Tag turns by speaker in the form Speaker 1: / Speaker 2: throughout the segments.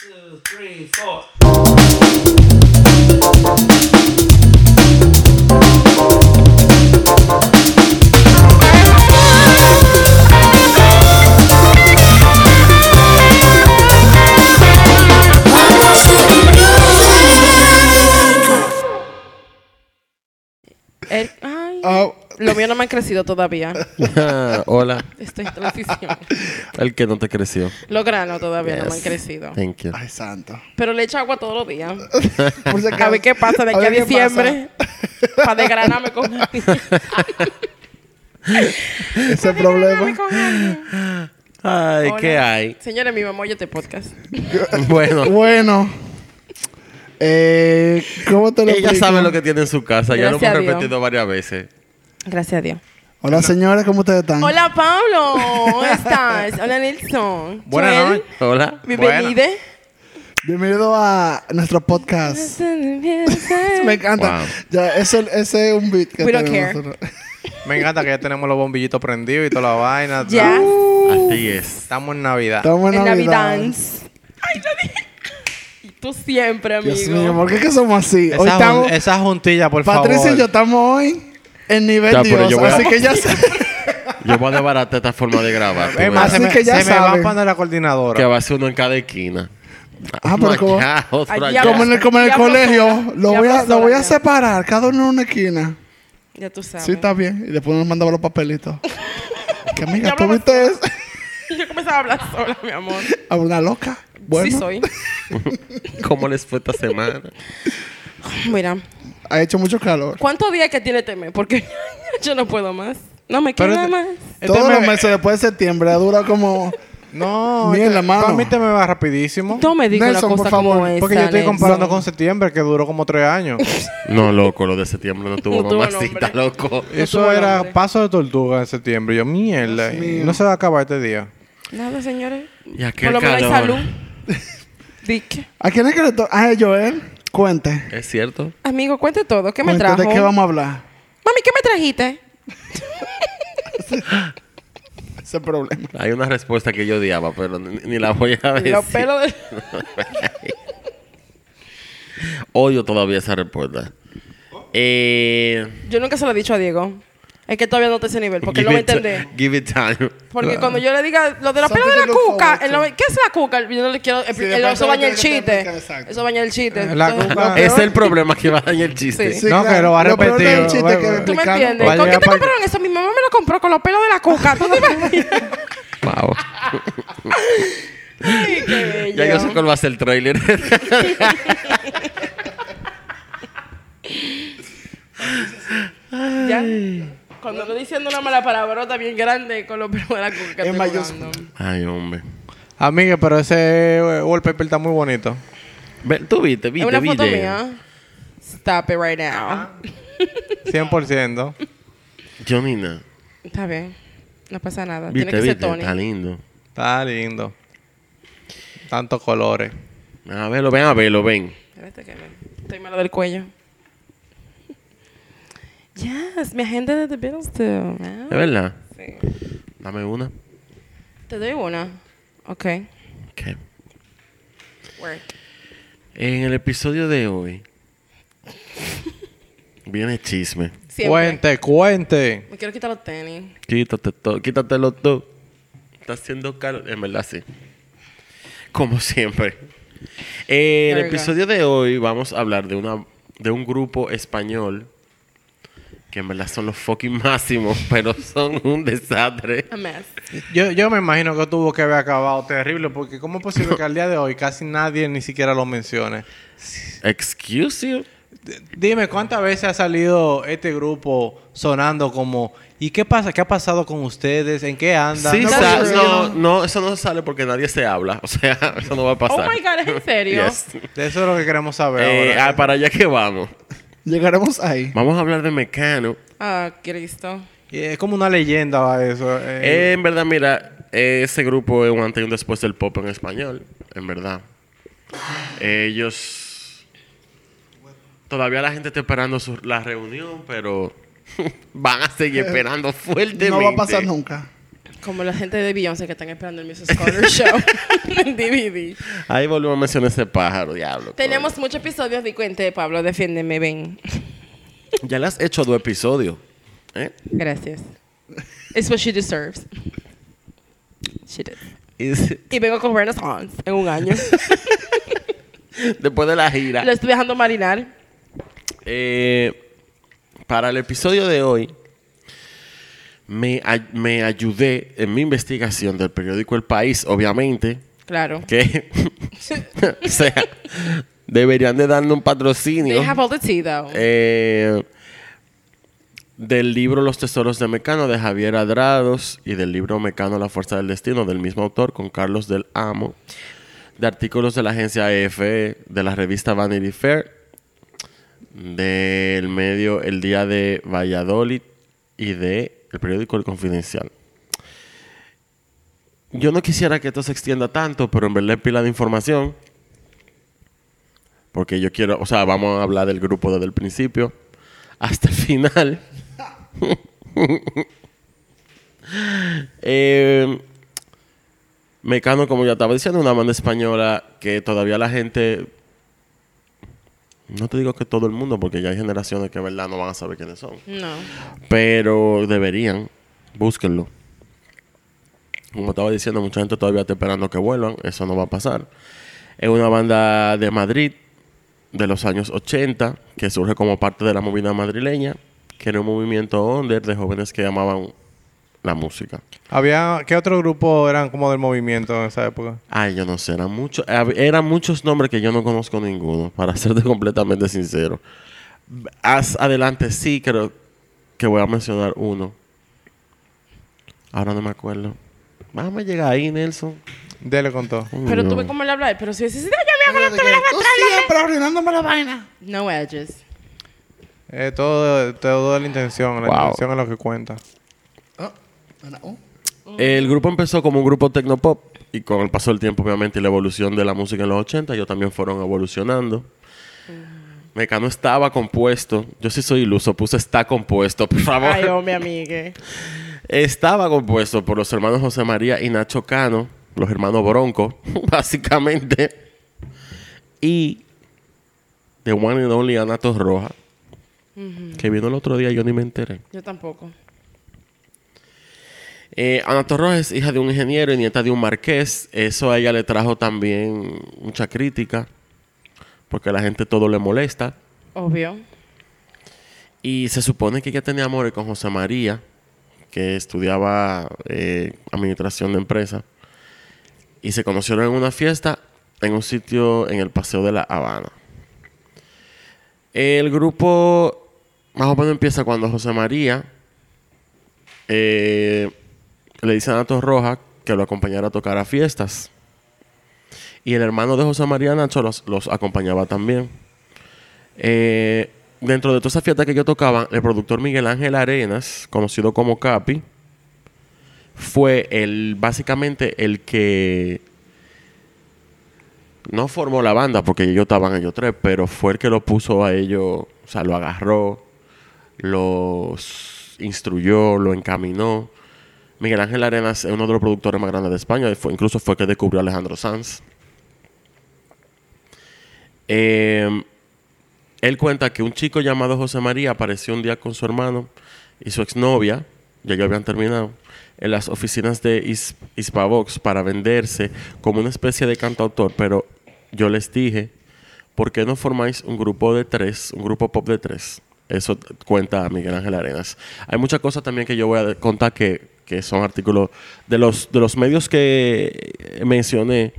Speaker 1: two, three, four.
Speaker 2: Lo mío no me ha crecido todavía.
Speaker 3: Hola.
Speaker 2: Estoy en transición.
Speaker 3: El que no te creció.
Speaker 2: Los granos todavía no me han
Speaker 3: Yes.
Speaker 2: crecido.
Speaker 3: Thank you.
Speaker 4: ay, santo.
Speaker 2: Pero le echo agua todos los días.
Speaker 4: Por si
Speaker 2: A
Speaker 4: acaso.
Speaker 2: ver qué pasa de aquí a
Speaker 4: ver qué
Speaker 2: diciembre. Para desgranarme con alguien.
Speaker 4: Ese problema.
Speaker 2: con alguien.
Speaker 3: Ay, ¿qué hay?
Speaker 2: Señores, mi mamá oye este podcast.
Speaker 3: Bueno,
Speaker 4: Bueno. Eh, ¿Cómo te lo
Speaker 3: ella
Speaker 4: explico?
Speaker 3: sabe lo que tiene en su casa. Ya lo
Speaker 2: Gracias a
Speaker 3: hemos
Speaker 2: Dios.
Speaker 3: repetido varias veces.
Speaker 2: Gracias a Dios.
Speaker 4: Hola, señores, ¿cómo ustedes están?
Speaker 2: Hola, Pablo. ¿Cómo estás? Hola, Nelson.
Speaker 5: Buenas
Speaker 2: Joel,
Speaker 5: noches.
Speaker 3: Hola.
Speaker 2: Bienvenida.
Speaker 4: Bienvenido a nuestro podcast. Me encanta.
Speaker 3: Wow.
Speaker 4: Ya, ese, ese es un beat que
Speaker 2: We don't
Speaker 4: tenemos
Speaker 2: care.
Speaker 4: nosotros.
Speaker 5: Me encanta que ya tenemos los bombillitos prendidos y toda la vaina.
Speaker 2: Ya.
Speaker 3: Así es.
Speaker 5: Estamos en Navidad.
Speaker 4: Estamos en
Speaker 2: En
Speaker 4: Navidad.
Speaker 2: Navidad. Ay, lo dije. Y tú siempre, amigo.
Speaker 4: Dios mío, ¿por qué que somos así?
Speaker 5: Esa,
Speaker 4: Hoy
Speaker 5: jun-
Speaker 4: estamos...
Speaker 5: esa juntilla, por
Speaker 4: Patricia
Speaker 5: favor.
Speaker 4: y yo estamos hoy en nivel
Speaker 3: Ya,
Speaker 4: Dios.
Speaker 3: yo voy a-
Speaker 4: Así que ya sé.
Speaker 3: Yo voy a desbaratar esta forma de grabar.
Speaker 5: Es más,
Speaker 4: Así que ya
Speaker 5: se me va
Speaker 4: saben.
Speaker 5: a poner la
Speaker 3: Que
Speaker 5: coordinadora.
Speaker 3: va a ser uno en cada esquina.
Speaker 4: Ah, pero como, como en el, como en el colegio, lo voy, a, lo voy a separar, cada uno en una esquina.
Speaker 2: Ya tú sabes.
Speaker 4: Sí, está bien. Y después nos mandaba los papelitos. que amiga, ¿tú viste eso?
Speaker 2: Yo comenzaba a hablar sola, mi amor.
Speaker 4: A una loca. Bueno,
Speaker 2: Sí soy.
Speaker 3: ¿Cómo les fue esta semana?
Speaker 2: Mira,
Speaker 4: ha hecho mucho calor.
Speaker 2: ¿cuántos días que tiene este mes? Porque yo no puedo más. No me queda
Speaker 5: este-
Speaker 2: más.
Speaker 5: Este
Speaker 4: Todos
Speaker 5: me-
Speaker 4: los meses después de septiembre dura como...
Speaker 5: No,
Speaker 4: Mierda,
Speaker 5: este-
Speaker 4: mano.
Speaker 5: para mí te me va rapidísimo.
Speaker 2: No me digas una
Speaker 4: Nelson, por
Speaker 2: cosa
Speaker 4: favor,
Speaker 2: como esa.
Speaker 5: Porque yo estoy
Speaker 2: Nelson.
Speaker 5: comparando con septiembre, que duró como tres años.
Speaker 3: No, loco, lo de septiembre no tuvo
Speaker 2: No
Speaker 3: mamacita, loco.
Speaker 5: Eso era
Speaker 2: nombre.
Speaker 5: paso de tortuga en septiembre. Yo, mierda. Y. No se va a acabar este día.
Speaker 2: Nada, señores.
Speaker 3: Y aquel
Speaker 2: Por lo menos hay salud. Dick.
Speaker 4: ¿A quién es que le toca? Ah, Joel. Cuente.
Speaker 3: ¿Es cierto?
Speaker 2: Amigo, cuente todo. ¿Qué me
Speaker 4: Cuente
Speaker 2: trajo?
Speaker 4: ¿De qué vamos a hablar?
Speaker 2: Mami, ¿qué me trajiste?
Speaker 4: Ese problema.
Speaker 3: Hay una respuesta que yo odiaba, pero ni, ni la voy a decir.
Speaker 2: Los pelos de...
Speaker 3: Odio todavía esa respuesta. Eh,
Speaker 2: Yo nunca se lo he dicho a Diego. Es que todavía no está ese nivel, porque él no va a
Speaker 3: give it ti-
Speaker 2: entender.
Speaker 3: Give it time.
Speaker 2: Porque cuando yo le diga lo de los pelos de
Speaker 4: Something
Speaker 2: la
Speaker 4: to look
Speaker 2: cuca,
Speaker 4: forward
Speaker 2: él no me- ¿qué es la cuca? Yo no le quiero.
Speaker 4: Sí,
Speaker 2: él-
Speaker 4: después
Speaker 2: eso
Speaker 4: te
Speaker 2: baña el
Speaker 4: tiene que
Speaker 2: chiste.
Speaker 4: explicar, exacto.
Speaker 2: Eso baña el chiste.
Speaker 5: La
Speaker 2: Entonces,
Speaker 5: cuca-
Speaker 2: lo
Speaker 3: Ese es el problema que va a dañar el chiste.
Speaker 2: Sí.
Speaker 5: No, que lo va a
Speaker 4: Lo peor
Speaker 5: repetir.
Speaker 4: del chiste
Speaker 5: Bueno,
Speaker 4: que
Speaker 5: bueno.
Speaker 2: ¿Tú me
Speaker 4: explicarlo.
Speaker 2: entiendes? ¿Con qué te
Speaker 5: pa-
Speaker 2: compraron eso? Mi mamá me lo compró con los pelos de la cuca. ¿Tú te imaginas?
Speaker 3: Wow.
Speaker 2: Ay, qué bello.
Speaker 3: Ya yo sé cuál va a ser el trailer.
Speaker 2: Ya. Cuando lo diciendo una mala palabrota bien grande con los pelos de la cuca.
Speaker 4: En
Speaker 2: estoy
Speaker 4: mayúscula.
Speaker 3: Ay, hombre.
Speaker 5: Amiga, pero ese eh, wallpaper está muy bonito.
Speaker 3: Ve, Tú viste,
Speaker 2: Es
Speaker 3: viste,
Speaker 2: una foto
Speaker 3: viste.
Speaker 2: mía. Stop it right now.
Speaker 5: 100%.
Speaker 3: Jonina,
Speaker 2: Está bien. No pasa nada. Tiene
Speaker 3: viste,
Speaker 2: que ser
Speaker 3: viste.
Speaker 2: Tony.
Speaker 3: Está lindo.
Speaker 5: Está lindo. Tantos colores.
Speaker 3: A verlo, ven a verlo, ven.
Speaker 2: Espérate que me- estoy malo del cuello. Yes, mi agenda de The Beatles too. man.
Speaker 3: ¿Es verdad?
Speaker 2: Sí.
Speaker 3: Dame una.
Speaker 2: Te doy una. Ok.
Speaker 3: Ok.
Speaker 2: Work.
Speaker 3: En el episodio de hoy viene chisme.
Speaker 2: Siempre.
Speaker 5: Cuente, cuente.
Speaker 2: Me quiero quitar los tenis.
Speaker 3: Quítate todo, quítatelo todo. Está haciendo calor. En verdad, sí. Como siempre. En el
Speaker 2: go.
Speaker 3: episodio de hoy vamos a hablar de una de un grupo español que en verdad son los fucking máximos, pero son un desastre.
Speaker 2: A mess.
Speaker 5: Yo, yo me imagino que tuvo que haber acabado terrible, porque ¿cómo es posible que al día de hoy casi nadie ni siquiera lo mencione?
Speaker 3: Excuse you.
Speaker 5: D- Dime, ¿cuántas veces ha salido este grupo sonando como ¿y qué pasa? ¿Qué ha pasado con ustedes? ¿En qué andan?
Speaker 3: Sí,
Speaker 5: No,
Speaker 3: no, no, eso no sale porque nadie se habla. O sea, eso no va a pasar.
Speaker 2: Oh my God, ¿es en serio?
Speaker 3: Yes.
Speaker 5: De eso es lo que queremos saber
Speaker 3: Eh,
Speaker 5: ahora.
Speaker 3: ah, para allá que vamos.
Speaker 4: Llegaremos ahí.
Speaker 3: Vamos a hablar de Mecano.
Speaker 2: Ah, Cristo.
Speaker 5: Y es como una leyenda va eso. eh.
Speaker 3: Eh, en verdad, mira, eh, ese grupo es un antes y un después del pop en español, en verdad. Ellos... Todavía la gente está esperando su- la reunión, pero van a seguir esperando fuertemente.
Speaker 4: No va a pasar nunca.
Speaker 2: Como la gente de Beyoncé que están esperando el Mrs. Corner Show en DVD.
Speaker 3: Ahí volvemos a mencionar ese pájaro, diablo.
Speaker 2: Tenemos muchos episodios de Cuente, Pablo, defiéndeme, ven.
Speaker 3: Ya le has hecho dos episodios. ¿eh?
Speaker 2: Gracias. It's what she deserves. She did.
Speaker 3: Y-
Speaker 2: Y vengo con Renaissance en un año.
Speaker 3: después de la gira.
Speaker 2: Lo estoy dejando marinar.
Speaker 3: Eh, para el episodio de hoy, me, me ayudé en mi investigación del periódico El País, obviamente,
Speaker 2: Claro.
Speaker 3: que o sea, deberían de darle un patrocinio.
Speaker 2: They have all the tea, though.
Speaker 3: Eh, del libro Los Tesoros de Mecano de Javier Adrados y del libro Mecano La Fuerza del Destino del mismo autor con Carlos del Amo, de artículos de la agencia EFE, de la revista Vanity Fair, del medio El Día de Valladolid y de el periódico El Confidencial. Yo no quisiera que esto se extienda tanto, pero en verdad es pila de información. Porque yo quiero, o sea, vamos a hablar del grupo desde el principio hasta el final. Eh, Mecano, como ya estaba diciendo, una banda española que todavía la gente. No te digo que todo el mundo, porque ya hay generaciones que, verdad, no van a saber quiénes son.
Speaker 2: No.
Speaker 3: Pero deberían, búsquenlo. Como estaba diciendo, mucha gente todavía está esperando que vuelvan. Eso no va a pasar. Es una banda de Madrid de los años 80 que surge como parte de la movida madrileña, que era un movimiento under de jóvenes que amaban la música.
Speaker 5: Había, ¿Qué otro grupo eran como del movimiento en esa época?
Speaker 3: Ay, yo no sé, eran, muchos eran muchos nombres que yo no conozco ninguno, para serte completamente sincero. Haz adelante, sí, creo que voy a mencionar uno. Ahora no me acuerdo. Vamos a llegar ahí, Nelson.
Speaker 5: Dele con todo.
Speaker 2: Pero
Speaker 3: No.
Speaker 2: tú ves cómo le hablar. Pero si dices, "Sí, ya me hago la
Speaker 4: Tú siempre arruinándome la vaina.
Speaker 2: No edges.
Speaker 5: Eh, todo, todo de la intención. La
Speaker 3: Wow.
Speaker 5: intención es lo que cuenta.
Speaker 4: Oh.
Speaker 3: El grupo empezó como un grupo tecnopop y con el paso del tiempo, obviamente, y la evolución de la música en los 80, ellos también fueron evolucionando. Mecano estaba compuesto. Yo sí soy iluso, puse está compuesto, por favor.
Speaker 2: Ay, oh, mi amigue.
Speaker 3: Estaba compuesto por los hermanos José María y Nacho Cano, los hermanos Bronco, básicamente, y de One and Only Ana Roja, que vino el otro día, yo ni me enteré.
Speaker 2: Yo tampoco.
Speaker 3: Eh, Ana Roja es hija de un ingeniero y nieta de un marqués. Eso a ella le trajo también mucha crítica, porque a la gente todo le molesta.
Speaker 2: Obvio.
Speaker 3: Y se supone que ella tenía amores con José María, que estudiaba eh, administración de empresa. Y se conocieron en una fiesta en un sitio en el Paseo de la Habana. El grupo más o menos empieza cuando José María eh, le dice a Nato Roja que lo acompañara a tocar a fiestas. Y el hermano de José María Nacho los, los acompañaba también. Eh, dentro de toda esa fiesta que yo tocaba, el productor Miguel Ángel Arenas, conocido como Capi, fue el básicamente el que no formó la banda porque ellos estaban ellos tres, pero fue el que lo puso a ellos, o sea, lo agarró, los instruyó, lo encaminó. Miguel Ángel Arenas es uno de los productores más grandes de España, fue, incluso fue que descubrió a Alejandro Sanz. Eh, él cuenta que un chico llamado José María apareció un día con su hermano y su exnovia, ya ya habían terminado, en las oficinas de Is- Hispavox para venderse como una especie de cantautor, pero yo les dije, ¿por qué no formáis un grupo de tres, un grupo pop de tres? Eso cuenta Miguel Ángel Arenas. Hay muchas cosas también que yo voy a contar que, que son artículos de los, de los medios que mencioné.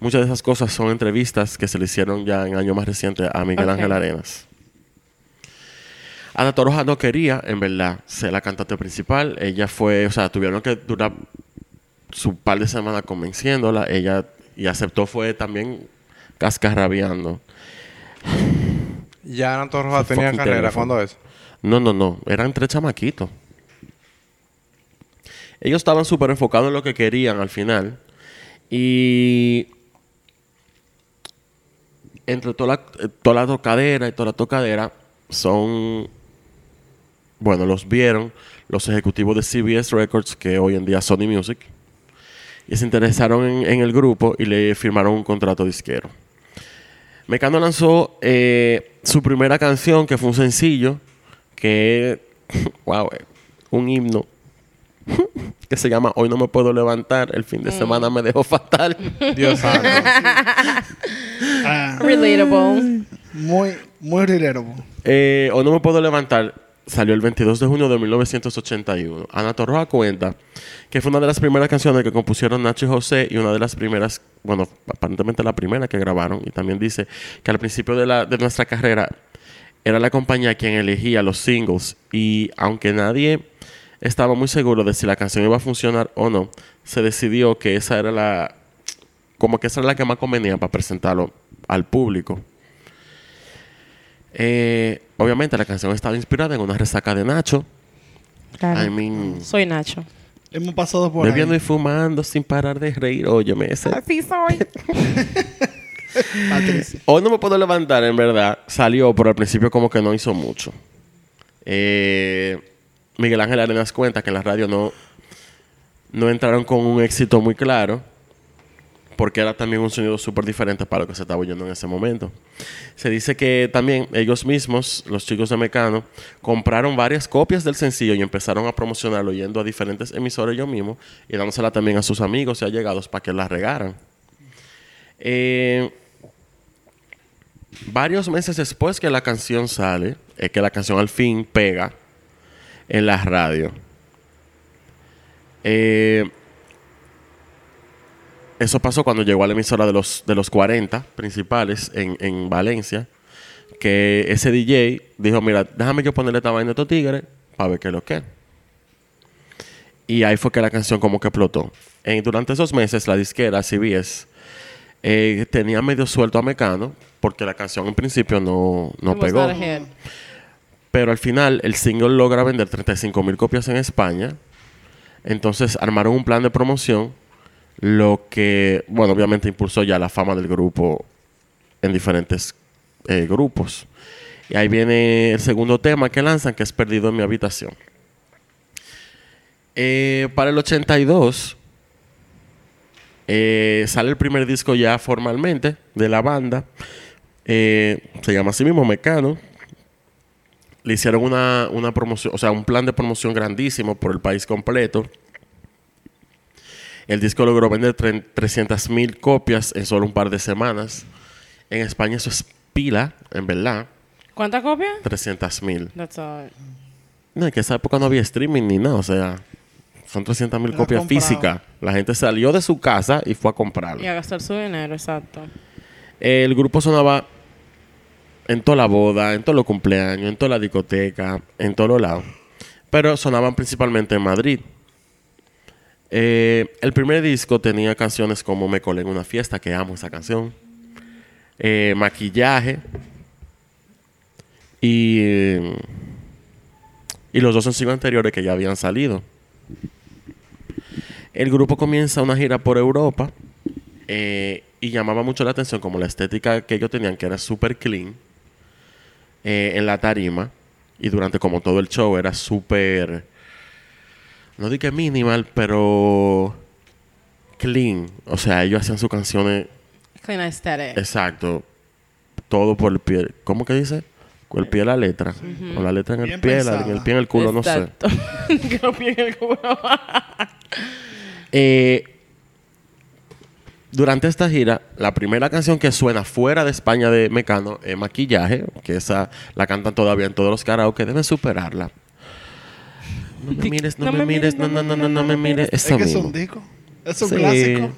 Speaker 3: Muchas de esas cosas son entrevistas que se le hicieron ya en años más recientes a Miguel. Ángel Arenas. Ana Toroja no quería, en verdad, ser la cantante principal. Ella fue, o sea, tuvieron que durar su par de semanas convenciéndola. Ella, y aceptó, fue también cascarrabiando.
Speaker 5: Ya Ana Roja
Speaker 3: Ese
Speaker 5: tenía carrera.
Speaker 3: teléfono.
Speaker 5: ¿Cuándo es?
Speaker 3: No, no, no. Eran tres chamaquitos. Ellos estaban súper enfocados en lo que querían al final. Y entre toda la, toda tocadera y toda la tocadera son bueno, los vieron los ejecutivos de CBS Records, que hoy en día es Sony Music, y se interesaron en, en el grupo y le firmaron un contrato disquero. Mecano lanzó eh, su primera canción, que fue un sencillo, que wow, eh, un himno, que se llama Hoy no me puedo levantar, el fin de semana me dejó fatal.
Speaker 5: Dios santo.
Speaker 4: Ah,
Speaker 2: Relatable.
Speaker 4: muy, muy relatable.
Speaker 3: Eh, Hoy no me puedo levantar salió el 22 de junio de 1981. Ana Torroja cuenta que fue una de las primeras canciones que compusieron Nacho y José y una de las primeras, bueno, aparentemente la primera que grabaron. Y también dice que al principio de, la, de nuestra carrera era la compañía quien elegía los singles y aunque nadie estaba muy seguro de si la canción iba a funcionar o no, se decidió que esa era la, como que esa era la que más convenía para presentarlo al público. Eh, obviamente la canción estaba inspirada en una resaca de Nacho.
Speaker 2: Claro.
Speaker 3: I mean,
Speaker 2: Soy Nacho.
Speaker 4: Hemos pasado por
Speaker 3: bebiendo y fumando sin parar de reír. Óyeme, ese.
Speaker 2: Así soy.
Speaker 4: Patricia.
Speaker 3: Hoy no me puedo levantar, en verdad. Salió, pero al principio como que no hizo mucho. Eh, Miguel Ángel Arenas cuenta que en la radio no, no entraron con un éxito muy claro. Porque era también un sonido súper diferente para lo que se estaba oyendo en ese momento. Se dice que también ellos mismos, los chicos de Mecano, compraron varias copias del sencillo y empezaron a promocionarlo yendo a diferentes emisores ellos mismos y dándosela también a sus amigos y allegados para que la regaran. Eh, varios meses después que la canción sale, es que la canción al fin pega en la radio. Eh, eso pasó cuando llegó a la emisora de los, de los 40 principales en, en Valencia. Que ese DJ dijo: Mira, déjame yo ponerle esta vaina a estos tigres para ver qué es lo que es. Y ahí fue que la canción como que explotó. En- durante esos meses, la disquera CBS eh, tenía medio suelto a Mecano porque la canción en principio no, no pegó. Pero al final el single logra vender 35 mil copias en España. Entonces armaron un plan de promoción, lo que, bueno, obviamente impulsó ya la fama del grupo en diferentes eh, grupos. Y ahí viene el segundo tema que lanzan, que es Perdido en mi habitación. Eh, para el 82 eh, sale el primer disco ya formalmente de la banda. Eh, se llama así mismo Mecano le hicieron una, una promoción, o sea, un plan de promoción grandísimo por el país completo. El disco logró vender 300 mil copias en solo un par de semanas. En España eso es pila, en verdad.
Speaker 2: ¿Cuántas copias?
Speaker 3: 300 mil.
Speaker 2: That's all.
Speaker 3: No, en que esa época no había streaming ni nada, o sea, son 300 mil
Speaker 4: Era
Speaker 3: copias
Speaker 4: comprado.
Speaker 3: físicas. La gente salió de su casa y fue a comprarlo.
Speaker 2: Y a gastar su dinero, exacto.
Speaker 3: El grupo sonaba en toda la boda, en todos los cumpleaños, en toda la discoteca, en todos los lados. Pero sonaban principalmente en Madrid. Eh, el primer disco tenía canciones como Me colé en una fiesta, que amo esa canción. Eh, maquillaje. Y, y los dos sencillos anteriores que ya habían salido. El grupo comienza una gira por Europa eh, y llamaba mucho la atención como la estética que ellos tenían, que era súper clean eh, en la tarima. Y durante como todo el show era súper, no que minimal, pero clean. O sea, ellos hacían sus canciones,
Speaker 2: Clean aesthetic.
Speaker 3: exacto, todo por el pie. ¿Cómo que dice? Con el pie de la letra. Con la letra en el
Speaker 4: Bien
Speaker 3: pie, la- en el pie en el culo, no sé.
Speaker 2: Exacto. que no pie en el culo.
Speaker 3: Eh, durante esta gira, la primera canción que suena fuera de España de Mecano es Maquillaje, que esa la cantan todavía en todos los karaoke, deben superarla. No me mires, no, me mires, no, no, no, no, no me mires.
Speaker 4: Es
Speaker 3: Esa
Speaker 4: que es un disco. Es un
Speaker 3: Sí,
Speaker 4: clásico.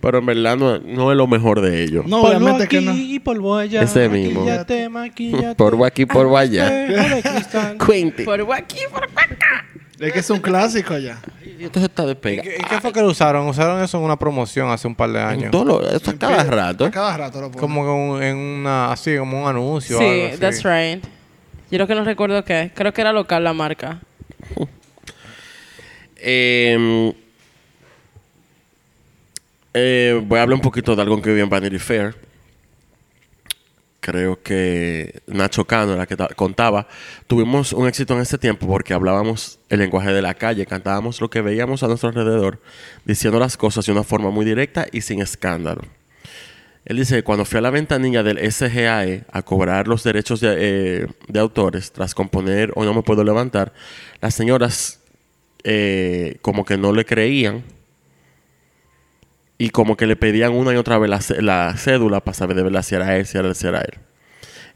Speaker 3: Pero en verdad no, no es lo mejor de ellos.
Speaker 4: No, obviamente que
Speaker 5: aquí
Speaker 4: no.
Speaker 5: y polvo allá.
Speaker 3: Ese mismo.
Speaker 5: Maquillate, maquillate.
Speaker 3: Polvo aquí, polvo allá.
Speaker 5: De cristal.
Speaker 3: Cuente.
Speaker 2: Por aquí, por acá.
Speaker 4: Es que es un clásico ya.
Speaker 3: Y esto se está
Speaker 5: ¿Y
Speaker 3: despegando.
Speaker 5: y qué fue que lo usaron? Usaron eso en una promoción hace un par de años.
Speaker 3: todo lo- esto a cada rato.
Speaker 4: A cada rato lo ponen.
Speaker 5: Como un- en una, así, como un anuncio. o algo
Speaker 2: Sí,
Speaker 5: así.
Speaker 2: that's right. Yo lo que no recuerdo qué. Creo que era local la marca.
Speaker 3: Eh, eh, voy a hablar un poquito de algo que vi en Vanity Fair. Creo que Nacho Cano, la que ta- contaba, tuvimos un éxito en ese tiempo porque hablábamos el lenguaje de la calle, cantábamos lo que veíamos a nuestro alrededor, diciendo las cosas de una forma muy directa y sin escándalo. Él dice que cuando fui a la ventanilla del SGAE a cobrar los derechos de, eh, de autores tras componer o no me puedo levantar, las señoras eh, como que no le creían y como que le pedían una y otra vez la, cé- la cédula para saber de verdad si era él, si era él, si era él.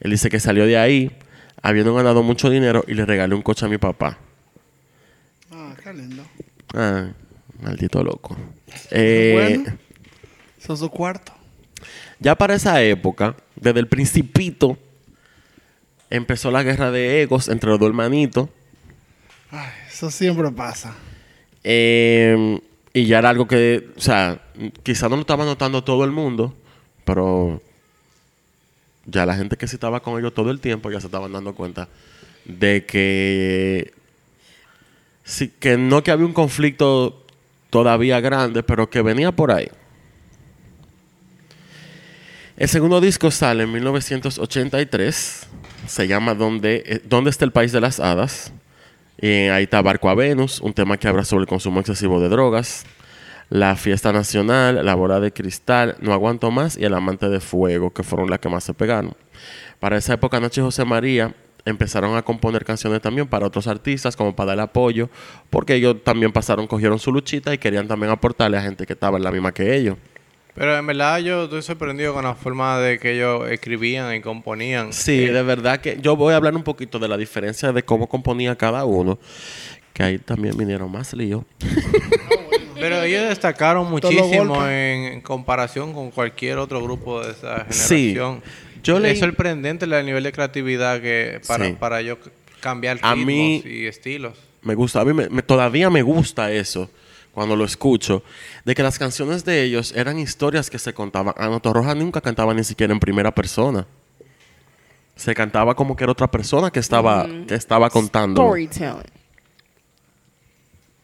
Speaker 3: Él dice que salió de ahí habiendo ganado mucho dinero y le regalé un coche a mi papá.
Speaker 4: Ah, qué lindo.
Speaker 3: Ah, maldito loco. Eh,
Speaker 4: Bueno. Eso es su cuarto.
Speaker 3: Ya para esa época, desde el principito, empezó la guerra de egos entre los dos hermanitos.
Speaker 4: Ay, eso siempre pasa.
Speaker 3: Eh, y ya era algo que, o sea, quizá no lo estaba notando todo el mundo, pero ya la gente que sí estaba con ellos todo el tiempo ya se estaban dando cuenta de que sí, que no que había un conflicto todavía grande, pero que venía por ahí. El segundo disco sale en 1983. Se llama ¿Dónde, eh, ¿Dónde está el país de las hadas? Eh, ahí está Barco a Venus, un tema que habla sobre el consumo excesivo de drogas. La Fiesta Nacional, La Bola de Cristal, No Aguanto Más y El Amante de Fuego, que fueron las que más se pegaron. Para esa época, Nacho y José María empezaron a componer canciones también para otros artistas, como para dar apoyo, porque ellos también pasaron, cogieron su luchita y querían también aportarle a gente que estaba en la misma que ellos.
Speaker 5: Pero en verdad yo estoy sorprendido con la forma de que ellos escribían y componían.
Speaker 3: Sí,
Speaker 5: Eh,
Speaker 3: de verdad que yo voy a hablar un poquito de la diferencia de cómo componía cada uno, que ahí también vinieron más líos.
Speaker 5: Pero ellos destacaron muchísimo en, comparación con cualquier otro grupo de esa
Speaker 3: Sí.
Speaker 5: generación.
Speaker 3: Yo
Speaker 5: es sorprendente el nivel de creatividad que para,
Speaker 3: Sí.
Speaker 5: para yo cambiar
Speaker 3: A
Speaker 5: ritmos
Speaker 3: mí-
Speaker 5: y estilos.
Speaker 3: Me gusta, a mí me- me- todavía me gusta eso cuando lo escucho, de que las canciones de ellos eran historias que se contaban. Anoto Roja nunca cantaba ni siquiera en primera persona. Se cantaba como que era otra persona que estaba, que estaba contando.
Speaker 2: Storytelling.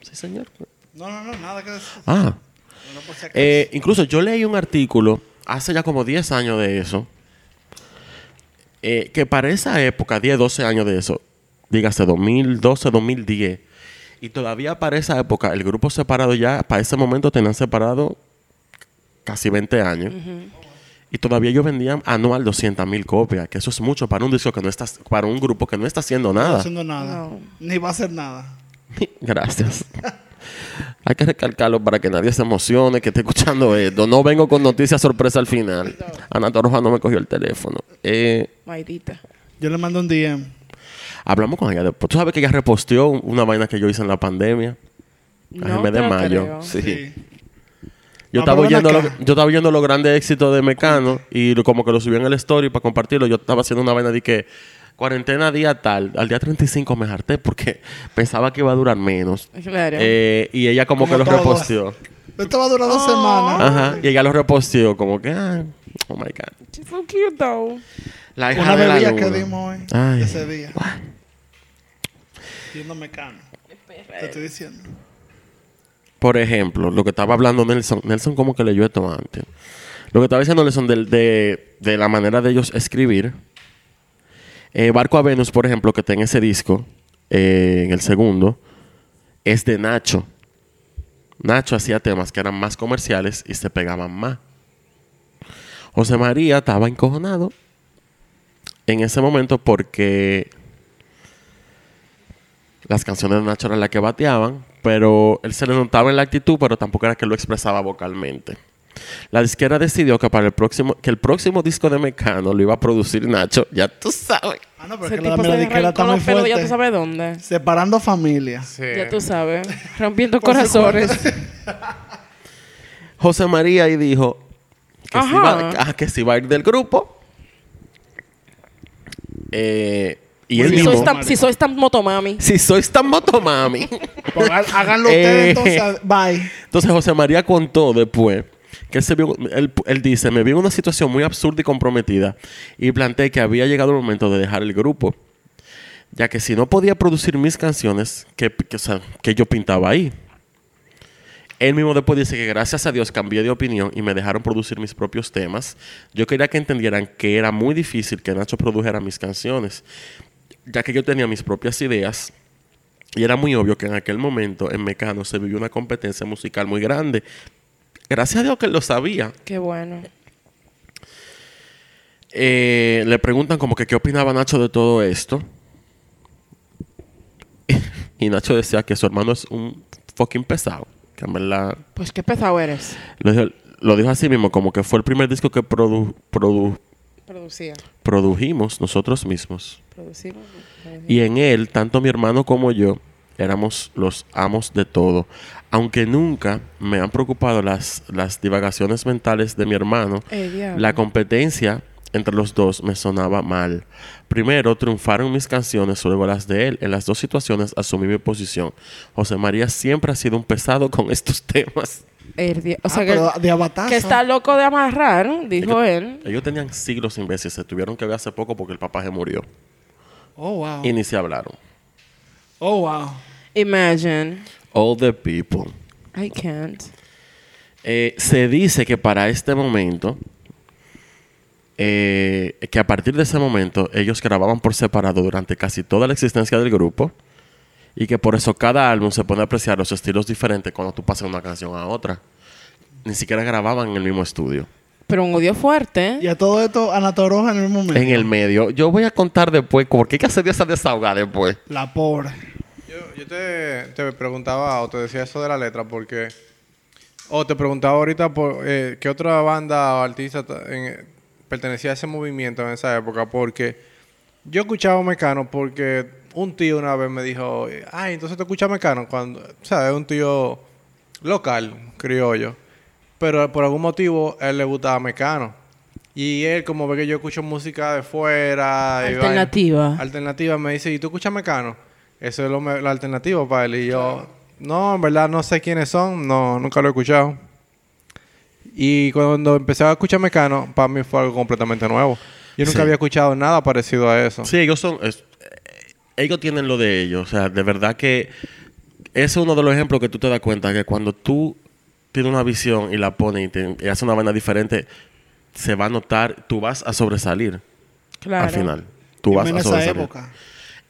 Speaker 3: Sí, señor.
Speaker 4: No, no, no, nada que decir.
Speaker 3: Ah.
Speaker 4: No, por si acaso.
Speaker 3: Eh, incluso yo leí un artículo hace ya como 10 años de eso, eh, que para esa época, 10, 12 años de eso, dígase 2012, 2010, y todavía para esa época, el grupo separado ya, para ese momento tenían separado casi 20 años. Y todavía ellos vendían anual 200 mil copias, que eso es mucho para un disco que no está, para un grupo que no está haciendo
Speaker 4: No está
Speaker 3: nada.
Speaker 4: haciendo nada.
Speaker 2: No.
Speaker 4: Ni va a hacer nada.
Speaker 3: Gracias. Hay que recalcarlo para que nadie se emocione que esté escuchando esto. No vengo con noticias sorpresa al final. Ana Torroja no me cogió el teléfono. Eh,
Speaker 2: Maldita.
Speaker 4: Yo le mando un DM.
Speaker 3: hablamos con ella después. Tú sabes que ella reposteó una vaina que yo hice en la pandemia. A
Speaker 2: No
Speaker 3: mes
Speaker 2: te
Speaker 3: de mayo.
Speaker 2: creo.
Speaker 3: Sí.
Speaker 4: Sí.
Speaker 3: Yo,
Speaker 4: No,
Speaker 3: estaba oyendo lo,
Speaker 4: acá.
Speaker 3: yo estaba oyendo los grandes éxitos de Mecano y como que lo subí en el story para compartirlo. Yo estaba haciendo una vaina de que cuarentena día tal. Al día 35 me harté porque pensaba que iba a durar menos.
Speaker 2: Claro.
Speaker 3: Eh, y ella como,
Speaker 4: Como
Speaker 3: que lo reposteó.
Speaker 4: Esto va a durar dos
Speaker 2: Oh.
Speaker 4: semanas.
Speaker 3: Ajá. Y ella lo reposteó como que, ah, oh my God.
Speaker 2: She's so cute though.
Speaker 3: La hija
Speaker 4: Una
Speaker 3: de la
Speaker 4: bebida
Speaker 3: luna.
Speaker 4: que dimos hoy.
Speaker 3: Ay.
Speaker 4: Ese día. Yendo mecano. Te estoy diciendo.
Speaker 3: Por ejemplo, lo que estaba hablando Nelson. Nelson como que leyó esto antes. Lo que estaba diciendo Nelson de, de la manera de ellos escribir. Eh, Barco a Venus, por ejemplo, que está en ese disco, eh, en el segundo, es de Nacho. Nacho hacía temas que eran más comerciales y se pegaban más. José María estaba encojonado en ese momento porque las canciones de Nacho eran las que bateaban, pero él se le notaba en la actitud, pero tampoco era que lo expresaba vocalmente. La disquera decidió que para el próximo, que el próximo disco de Mecano lo iba a producir Nacho, ya tú sabes.
Speaker 4: Ah, no, pero
Speaker 2: Ese
Speaker 4: es que la
Speaker 2: tipo se
Speaker 4: disquera está muy
Speaker 2: de ya tú
Speaker 4: fuerte.
Speaker 2: sabes dónde.
Speaker 4: Separando familias.
Speaker 5: Sí.
Speaker 2: Ya tú sabes. Rompiendo corazones.
Speaker 3: José María y dijo que, se iba, ah, que se iba a ir del grupo. Eh, y él
Speaker 2: Si
Speaker 3: mismo,
Speaker 2: sois, tan, si sois tan motomami.
Speaker 3: si sois tan motomami.
Speaker 4: Pongan- háganlo ustedes
Speaker 3: Eh.
Speaker 4: entonces. Bye.
Speaker 3: Entonces José María contó después que él, se él, él dice, me vi en una situación muy absurda y comprometida y planteé que había llegado el momento de dejar el grupo, ya que si no podía producir mis canciones, que, que, que yo pintaba ahí. Él mismo después dice que gracias a Dios cambié de opinión y me dejaron producir mis propios temas. Yo quería que entendieran que era muy difícil que Nacho produjera mis canciones, ya que yo tenía mis propias ideas. Y era muy obvio que en aquel momento en Mecano se vivió una competencia musical muy grande. Gracias a Dios que él lo sabía.
Speaker 2: Qué bueno.
Speaker 3: Eh, le preguntan como que qué opinaba Nacho de todo esto. y Nacho decía que su hermano es un fucking pesado. Que en verdad
Speaker 2: Pues qué pesado eres.
Speaker 3: lo dijo, lo dijo así mismo, como que fue el primer disco que produ- produ-
Speaker 2: Producía.
Speaker 3: produjimos nosotros mismos.
Speaker 2: Producimos.
Speaker 3: Y en él, tanto mi hermano como yo, éramos los amos de todo. Aunque nunca me han preocupado las, las divagaciones mentales de mi hermano,
Speaker 2: Eh,
Speaker 3: la competencia entre los dos me sonaba mal. Primero triunfaron mis canciones, luego las de él. En las dos situaciones asumí mi posición. José María siempre ha sido un pesado con estos temas.
Speaker 2: El O
Speaker 4: Ah,
Speaker 2: sea que,
Speaker 4: de
Speaker 2: está loco de amarrar, dijo él.
Speaker 3: Ellos tenían siglos sin verse, se tuvieron que ver hace poco porque el papá se murió.
Speaker 4: Oh, wow.
Speaker 3: Y ni se hablaron.
Speaker 4: Oh, wow.
Speaker 2: Imagine.
Speaker 3: All the people.
Speaker 2: I can't.
Speaker 3: Eh, se dice que para este momento, eh, que a partir de ese momento ellos grababan por separado durante casi toda la existencia del grupo y que por eso cada álbum se puede apreciar los estilos diferentes cuando tú pasas una canción a otra. Ni siquiera grababan en el mismo estudio.
Speaker 2: Pero un odio fuerte.
Speaker 4: Y a todo esto, Ana Toroja en el mismo momento.
Speaker 3: En el medio. Yo voy a contar después porque hay que hacer esa desahogada después.
Speaker 4: La pobre.
Speaker 5: Yo, yo te, te preguntaba o te decía eso de la letra porque... O te preguntaba ahorita por eh, qué otra banda o artista ta- en- pertenecía a ese movimiento en esa época porque yo escuchaba Mecano porque un tío una vez me dijo, ay, entonces te escuchas Mecano cuando, o sea, es un tío local, criollo, pero por algún motivo él le gustaba Mecano. Y él, como ve que yo escucho música de fuera, y
Speaker 2: Alternativa.
Speaker 5: alternativa, me dice, ¿y tú escuchas Mecano? Eso es lo la alternativa para él. Y yo, no, en verdad no sé quiénes son, no, nunca lo he escuchado. Y cuando empecé a escuchar Mecano, para mí fue algo completamente nuevo. Yo nunca
Speaker 3: Sí.
Speaker 5: había escuchado nada parecido a eso.
Speaker 3: Sí, ellos son. es- ellos tienen lo de ellos. O sea, de verdad que. Ese es uno de los ejemplos que tú te das cuenta que cuando tú tienes una visión y la pones y, te- y haces una vaina diferente, se va a notar, tú vas a sobresalir
Speaker 2: Claro.
Speaker 3: al final. Tú
Speaker 4: Y
Speaker 3: vas
Speaker 4: en
Speaker 3: a
Speaker 4: esa
Speaker 3: sobresalir.
Speaker 4: época.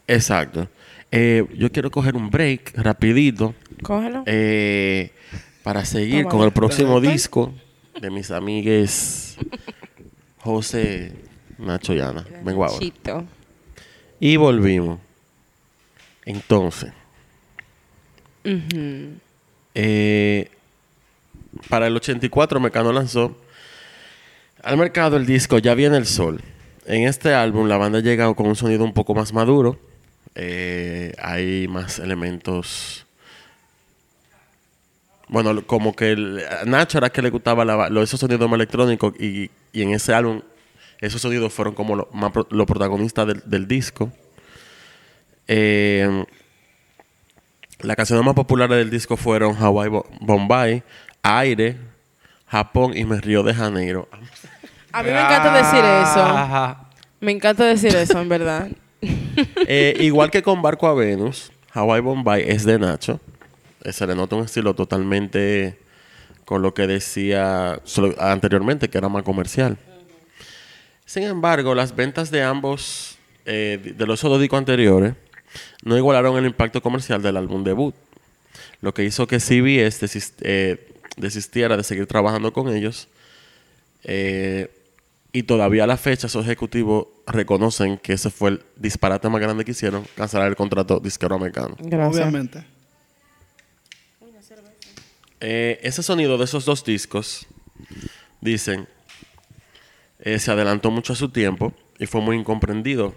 Speaker 3: Exacto. Eh, yo quiero coger un break rapidito
Speaker 2: Cógelo.
Speaker 3: eh, para seguir
Speaker 2: Toma.
Speaker 3: con el próximo disco de mis amigues José Nacho y Ana. Vengo ahora.
Speaker 2: Chito.
Speaker 3: Y volvimos. Entonces, eh, para el 84 Mecano lanzó al mercado el disco Ya viene el sol. En este álbum la banda llega con un sonido un poco más maduro. Eh, hay más elementos... Bueno, como que el- a Nacho era que le gustaba la, lo- esos sonidos más electrónicos y, y en ese álbum esos sonidos fueron como lo- más pro- los protagonistas del, del disco. Eh, las canciones más populares del disco fueron Hawaii Bo- Bombay, Aire, Japón y Me Río de Janeiro.
Speaker 2: A mí me encanta decir eso. Me encanta decir eso, en verdad.
Speaker 3: Eh, igual que con Barco a Venus, Hawaii Bombay es de Nacho. Eh, se le nota un estilo totalmente con lo que decía anteriormente, que era más comercial. Sin embargo, las ventas de ambos, eh, de- los discos anteriores, no igualaron el impacto comercial del álbum debut. Lo que hizo que CBS eh, desistiera de seguir trabajando con ellos. Y todavía a la fecha, esos ejecutivos reconocen que ese fue el disparate más grande que hicieron, cancelar el contrato disquero americano.
Speaker 2: Gracias.
Speaker 4: Obviamente.
Speaker 3: Eh, ese sonido de esos dos discos, dicen, eh, se adelantó mucho a su tiempo y fue muy incomprendido.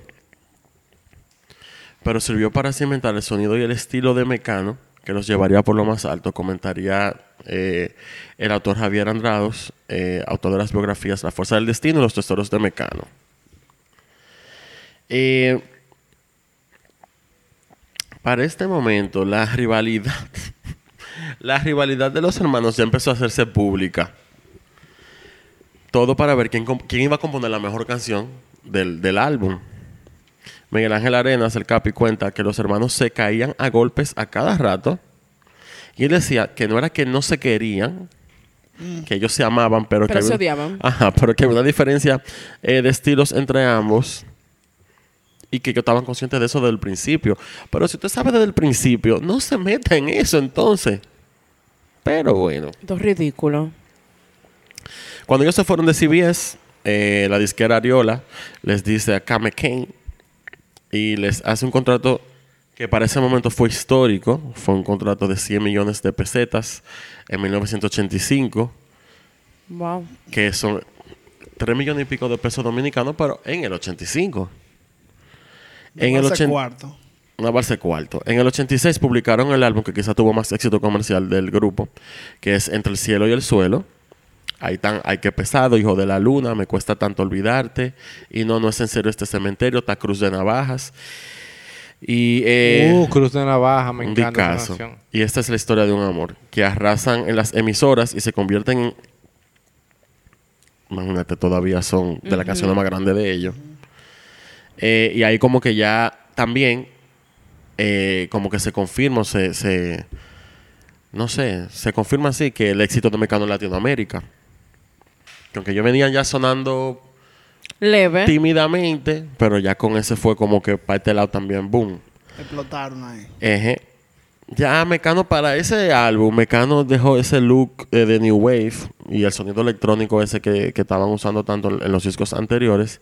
Speaker 3: Pero sirvió para cimentar el sonido y el estilo de Mecano, que los llevaría por lo más alto, comentaría eh, el autor Javier Andrados, eh, autor de las biografías La Fuerza del Destino y Los Tesoros de Mecano. Eh, para este momento, la rivalidad, la rivalidad de los hermanos ya empezó a hacerse pública. Todo para ver quién, quién iba a componer la mejor canción del, del álbum. Miguel Ángel Arenas, el Capi, cuenta que los hermanos se caían a golpes a cada rato Y él decía que no era que no se querían, que ellos se amaban, pero,
Speaker 2: Pero
Speaker 3: que
Speaker 2: se
Speaker 3: había-
Speaker 2: odiaban.
Speaker 3: Ajá, pero que había una diferencia eh, de estilos entre ambos y que ellos estaban conscientes de eso desde el principio. Pero si usted sabe desde el principio, no se meta en eso entonces. Pero bueno.
Speaker 2: Esto es ridículo.
Speaker 3: Cuando ellos se fueron de CBS, eh, la disquera Ariola les dice a Kame Kane y les hace un contrato que para ese momento fue histórico. Fue un contrato de 100 millones de pesetas en 1985,
Speaker 2: Wow.
Speaker 3: que son 3 millones y pico de pesos dominicanos, pero en el 85. En el
Speaker 4: Ese
Speaker 3: 80
Speaker 4: cuarto.
Speaker 3: una base cuarto. En el 86 publicaron el álbum que quizá tuvo más éxito comercial del grupo, que es Entre el cielo y el suelo. Ahí tan, ay qué pesado, hijo de la luna, me cuesta tanto olvidarte. Y no, no es en serio este cementerio, está Cruz de Navajas. Y eh,
Speaker 5: uh, Cruz de Navaja, me encanta.
Speaker 3: Y esta es la historia de un amor, que arrasan en las emisoras y se convierten en... Imagínate, todavía son de las canciones más grandes de ellos. Eh, y ahí como que ya también, eh, como que se confirma, se, se... No sé, se confirma así que el éxito dominicano en Latinoamérica. Que aunque ellos venían ya sonando
Speaker 2: Leve.
Speaker 3: tímidamente, pero ya con ese fue como que para este lado también, boom.
Speaker 4: Explotaron ahí.
Speaker 3: Eje. Ya Mecano para ese álbum, Mecano dejó ese look eh, de New Wave y el sonido electrónico ese que, que estaban usando tanto en los discos anteriores.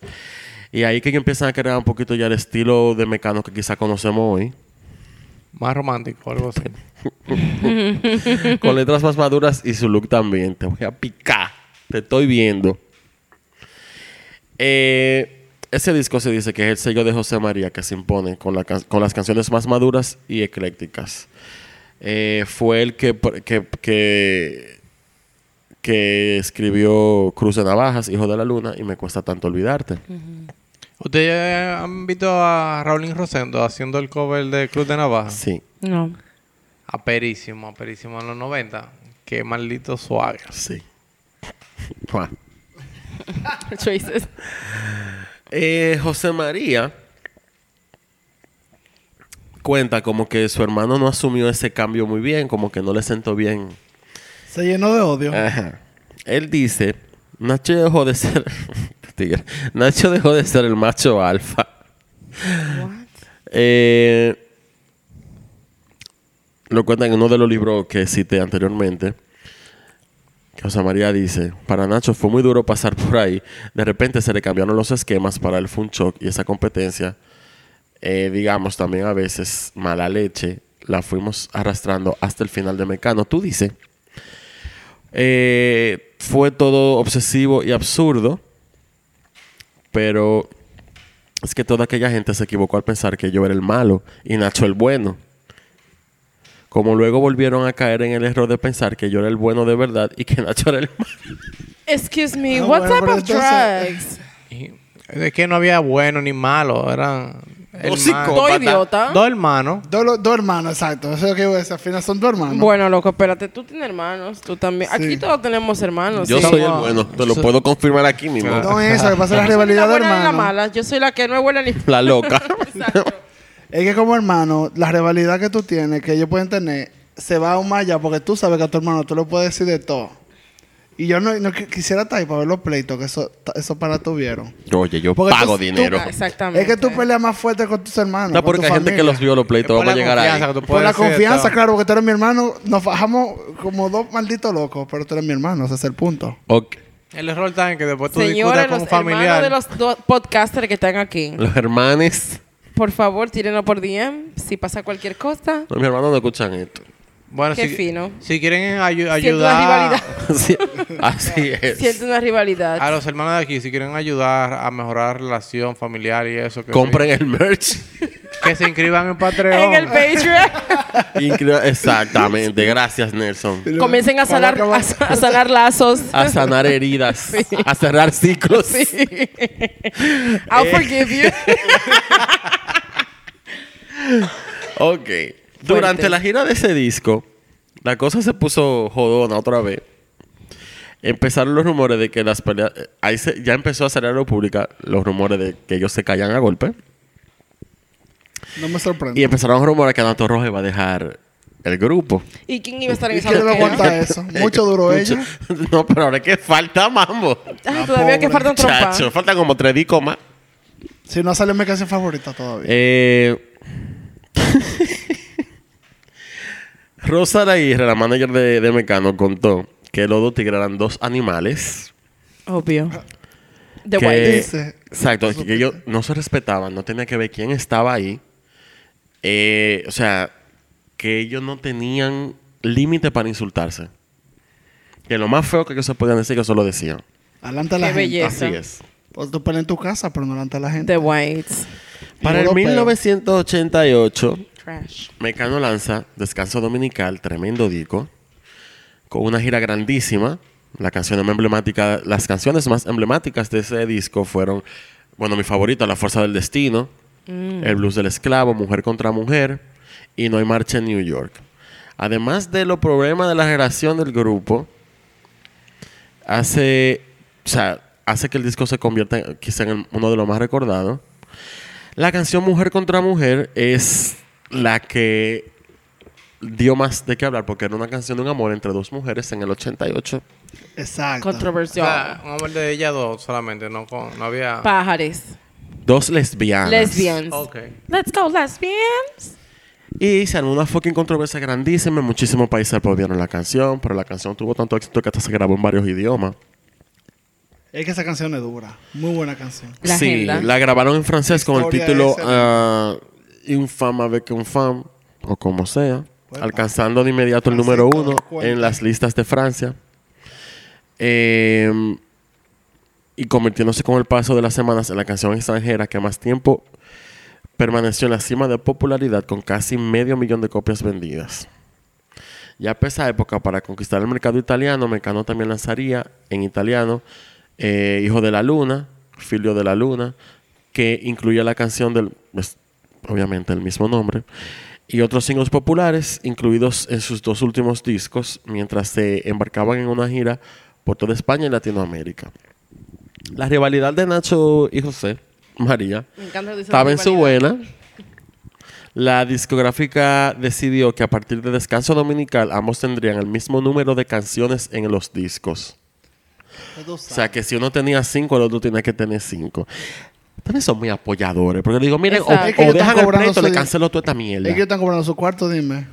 Speaker 3: Y ahí que ellos empiezan a crear un poquito ya el estilo de Mecano que quizá conocemos hoy.
Speaker 5: Más romántico, algo así.
Speaker 3: con letras más maduras y su look también. Te voy a picar. Te estoy viendo. Eh, ese disco se dice que es el sello de José María que se impone con, la can- con las canciones más maduras y eclécticas. Eh, fue el que, que, que, que escribió Cruz de Navajas, Hijo de la Luna, y me cuesta tanto olvidarte.
Speaker 5: ¿Ustedes han visto a Raulín Rosendo haciendo el cover de Cruz de Navaja?
Speaker 3: Sí,
Speaker 2: No.
Speaker 5: Aperísimo, aperísimo en los 90. Qué maldito swagger.
Speaker 3: sí. Juan.
Speaker 2: Choices.
Speaker 3: Eh, José María cuenta como que su hermano no asumió ese cambio muy bien, como que no le sentó bien.
Speaker 4: Se llenó de odio.
Speaker 3: Ajá. Él dice, Nacho dejó de ser... Tigre. Nacho dejó de ser el macho alfa. Eh, lo cuenta en uno de los libros que cité anteriormente. José María dice, para Nacho fue muy duro pasar por ahí. De repente se le cambiaron los esquemas, para un shock y esa competencia, eh, digamos también a veces mala leche, la fuimos arrastrando hasta el final de Mecano. Tú dices, eh, fue todo obsesivo y absurdo, pero es que toda aquella gente se equivocó al pensar que yo era el malo y Nacho el bueno. Como luego volvieron a caer en el error de pensar que yo era el bueno de verdad y que Nacho era el malo.
Speaker 2: Excuse me,
Speaker 4: Ah,
Speaker 2: what
Speaker 4: bueno,
Speaker 2: type of
Speaker 4: entonces-
Speaker 2: drugs?
Speaker 5: Y es que no había bueno ni malo. Eran...
Speaker 3: Dos
Speaker 5: hermanos.
Speaker 2: Dos idiotas.
Speaker 5: Dos hermanos.
Speaker 4: Dos, dos hermanos, exacto. Eso es lo que iba a decir. Al final son dos hermanos.
Speaker 2: Bueno, loco, espérate, tú tienes hermanos, tú también.
Speaker 4: Sí.
Speaker 2: Aquí todos tenemos hermanos.
Speaker 3: Yo
Speaker 2: sí.
Speaker 3: soy el bueno, te lo puedo confirmar aquí mismo.
Speaker 4: No es eso, que pasa la rivalidad de
Speaker 2: buena ni la
Speaker 4: hermanos.
Speaker 2: mala. Yo soy la que no es buena ni
Speaker 3: La loca.
Speaker 2: Exacto.
Speaker 4: Es que como hermano, la rivalidad que tú tienes, que ellos pueden tener, se va aún más allá porque tú sabes que a tu hermano tú le puedes decir de todo. Y yo no, no qui- quisiera estar ahí para ver los pleitos que eso, eso para tuvieron.
Speaker 3: Oye, yo
Speaker 4: Porque
Speaker 3: pago
Speaker 4: tú-
Speaker 3: dinero.
Speaker 2: Exactamente.
Speaker 4: Es que tú peleas más fuerte con tus hermanos.
Speaker 3: No,
Speaker 4: con
Speaker 3: porque
Speaker 4: tu
Speaker 3: hay gente que los vio los pleitos. Vamos a llegar ahí.
Speaker 5: que tú
Speaker 4: Por la confianza, claro, porque tú eres mi hermano. Nos bajamos como dos malditos locos, pero tú eres mi hermano, ese es el punto.
Speaker 3: Ok.
Speaker 5: El error está en que después tú
Speaker 2: Señores,
Speaker 5: discutas con
Speaker 2: los
Speaker 5: un familiar.
Speaker 2: hermanos de los dos podcasters que están aquí.
Speaker 3: Los hermanes.
Speaker 2: Por favor, tírenlo por DM. Si pasa cualquier cosa.
Speaker 3: No, mis hermanos no escuchan esto.
Speaker 5: Bueno,
Speaker 2: Qué
Speaker 5: si,
Speaker 2: fino.
Speaker 5: si quieren ayu-
Speaker 2: Siento una
Speaker 5: ayudar
Speaker 2: rivalidad.
Speaker 3: Sí, así es.
Speaker 2: Siento una rivalidad.
Speaker 5: a los hermanos de aquí, si quieren ayudar a mejorar la relación familiar y eso, que,
Speaker 3: Compren el merch.
Speaker 5: que se inscriban en Patreon.
Speaker 2: en el Patreon.
Speaker 3: Exactamente. Gracias, Nelson.
Speaker 2: Comiencen a sanar, a, a sanar lazos.
Speaker 3: A sanar heridas. A cerrar ciclos.
Speaker 2: I'll forgive you.
Speaker 3: Ok. Durante la gira de ese disco, la cosa se puso jodona otra vez. Empezaron los rumores de que las peleas... eh, Ahí se- ya empezó a salir a la pública los rumores de que ellos se callan a golpe.
Speaker 4: No me sorprende.
Speaker 3: Y empezaron rumores que Anato Roja iba a dejar el grupo.
Speaker 2: ¿Y quién iba a estar en
Speaker 4: ¿Y
Speaker 2: esa
Speaker 4: quién le va a
Speaker 2: loquera?
Speaker 4: aguantar eso? Mucho duro ella.
Speaker 3: No, pero ahora es que falta mambo.
Speaker 2: Ah,
Speaker 4: La
Speaker 2: todavía que
Speaker 4: pobre.
Speaker 2: falta un trompa.
Speaker 3: Chacho, faltan como tres discos más.
Speaker 4: Si no sale mi canción favorita todavía.
Speaker 3: Eh, Rosa Araíre, la manager de, de Mecano, contó que los dos tigres eran dos animales.
Speaker 2: Obvio. The
Speaker 3: que-
Speaker 2: White.
Speaker 4: Dice-
Speaker 3: Exacto, que, que ellos no se respetaban, no tenía que ver quién estaba ahí. Eh, o sea, que ellos no tenían límite para insultarse. Que lo más feo que ellos se podían decir, que eso lo decían.
Speaker 4: Adelante a la
Speaker 2: Qué
Speaker 4: gente.
Speaker 2: belleza.
Speaker 3: Así es.
Speaker 4: Pues tú pones en tu casa, pero no adelante a la gente.
Speaker 2: The Whites.
Speaker 3: Para el
Speaker 4: Europeo.
Speaker 3: 1988,
Speaker 2: Trash.
Speaker 3: Mecano lanza Descanso Dominical, tremendo disco, con una gira grandísima. La canción más emblemática, las canciones más emblemáticas de ese disco fueron, bueno, mi favorito, La Fuerza del Destino, El Blues del Esclavo, Mujer contra Mujer y No hay marcha en New York. Además de los problemas de la relación del grupo, hace, o sea, hace que el disco se convierta en- quizá en uno de los más recordados. La canción Mujer contra Mujer es la que dio más de qué hablar porque era una canción de un amor entre dos mujeres en el 88.
Speaker 4: Exacto.
Speaker 5: O
Speaker 2: Controversial.
Speaker 5: sea, un amor de ella dos solamente, no, con, no había...
Speaker 2: Pájaros.
Speaker 3: Dos lesbianas.
Speaker 2: Lesbians.
Speaker 5: Ok.
Speaker 2: Let's go, lesbians.
Speaker 3: Y se armó una fucking controversia grandísima. En muchísimos países aplaudieron la canción, pero la canción tuvo tanto éxito que hasta se grabó en varios idiomas.
Speaker 4: Es que esa canción es dura. Muy buena canción.
Speaker 2: La
Speaker 3: sí,
Speaker 2: agenda.
Speaker 3: la grabaron en francés con el título
Speaker 4: esa,
Speaker 3: ah, Infame avec un femme, o como sea,
Speaker 4: Uepa.
Speaker 3: alcanzando de inmediato el número uno en las listas de Francia. Eh, y convirtiéndose con el paso de las semanas en la canción extranjera que más tiempo permaneció en la cima de popularidad con casi medio millón de copias vendidas. Ya para esa época, para conquistar el mercado italiano, Mecano también lanzaría en italiano eh, Hijo de la Luna, Filio de la Luna, que incluía la canción del, pues, obviamente el mismo nombre, y otros singles populares incluidos en sus dos últimos discos, mientras se embarcaban en una gira por toda España y Latinoamérica. La rivalidad de Nacho y José María
Speaker 2: Me encanta esa
Speaker 3: estaba en su
Speaker 2: rivalidad.
Speaker 3: buena. La discográfica decidió que a partir de Descanso Dominical ambos tendrían el mismo número de canciones en los discos. O sea que si uno tenía cinco, el otro tenía que tener cinco. También son muy apoyadores. Porque le digo, miren, o,
Speaker 2: Exacto.
Speaker 4: Es que
Speaker 3: o
Speaker 4: ellos están
Speaker 3: dejan el
Speaker 4: cobrando
Speaker 3: pleito, le cancelo toda esta mierda.
Speaker 4: Es que están cobrando su cuarto, dime.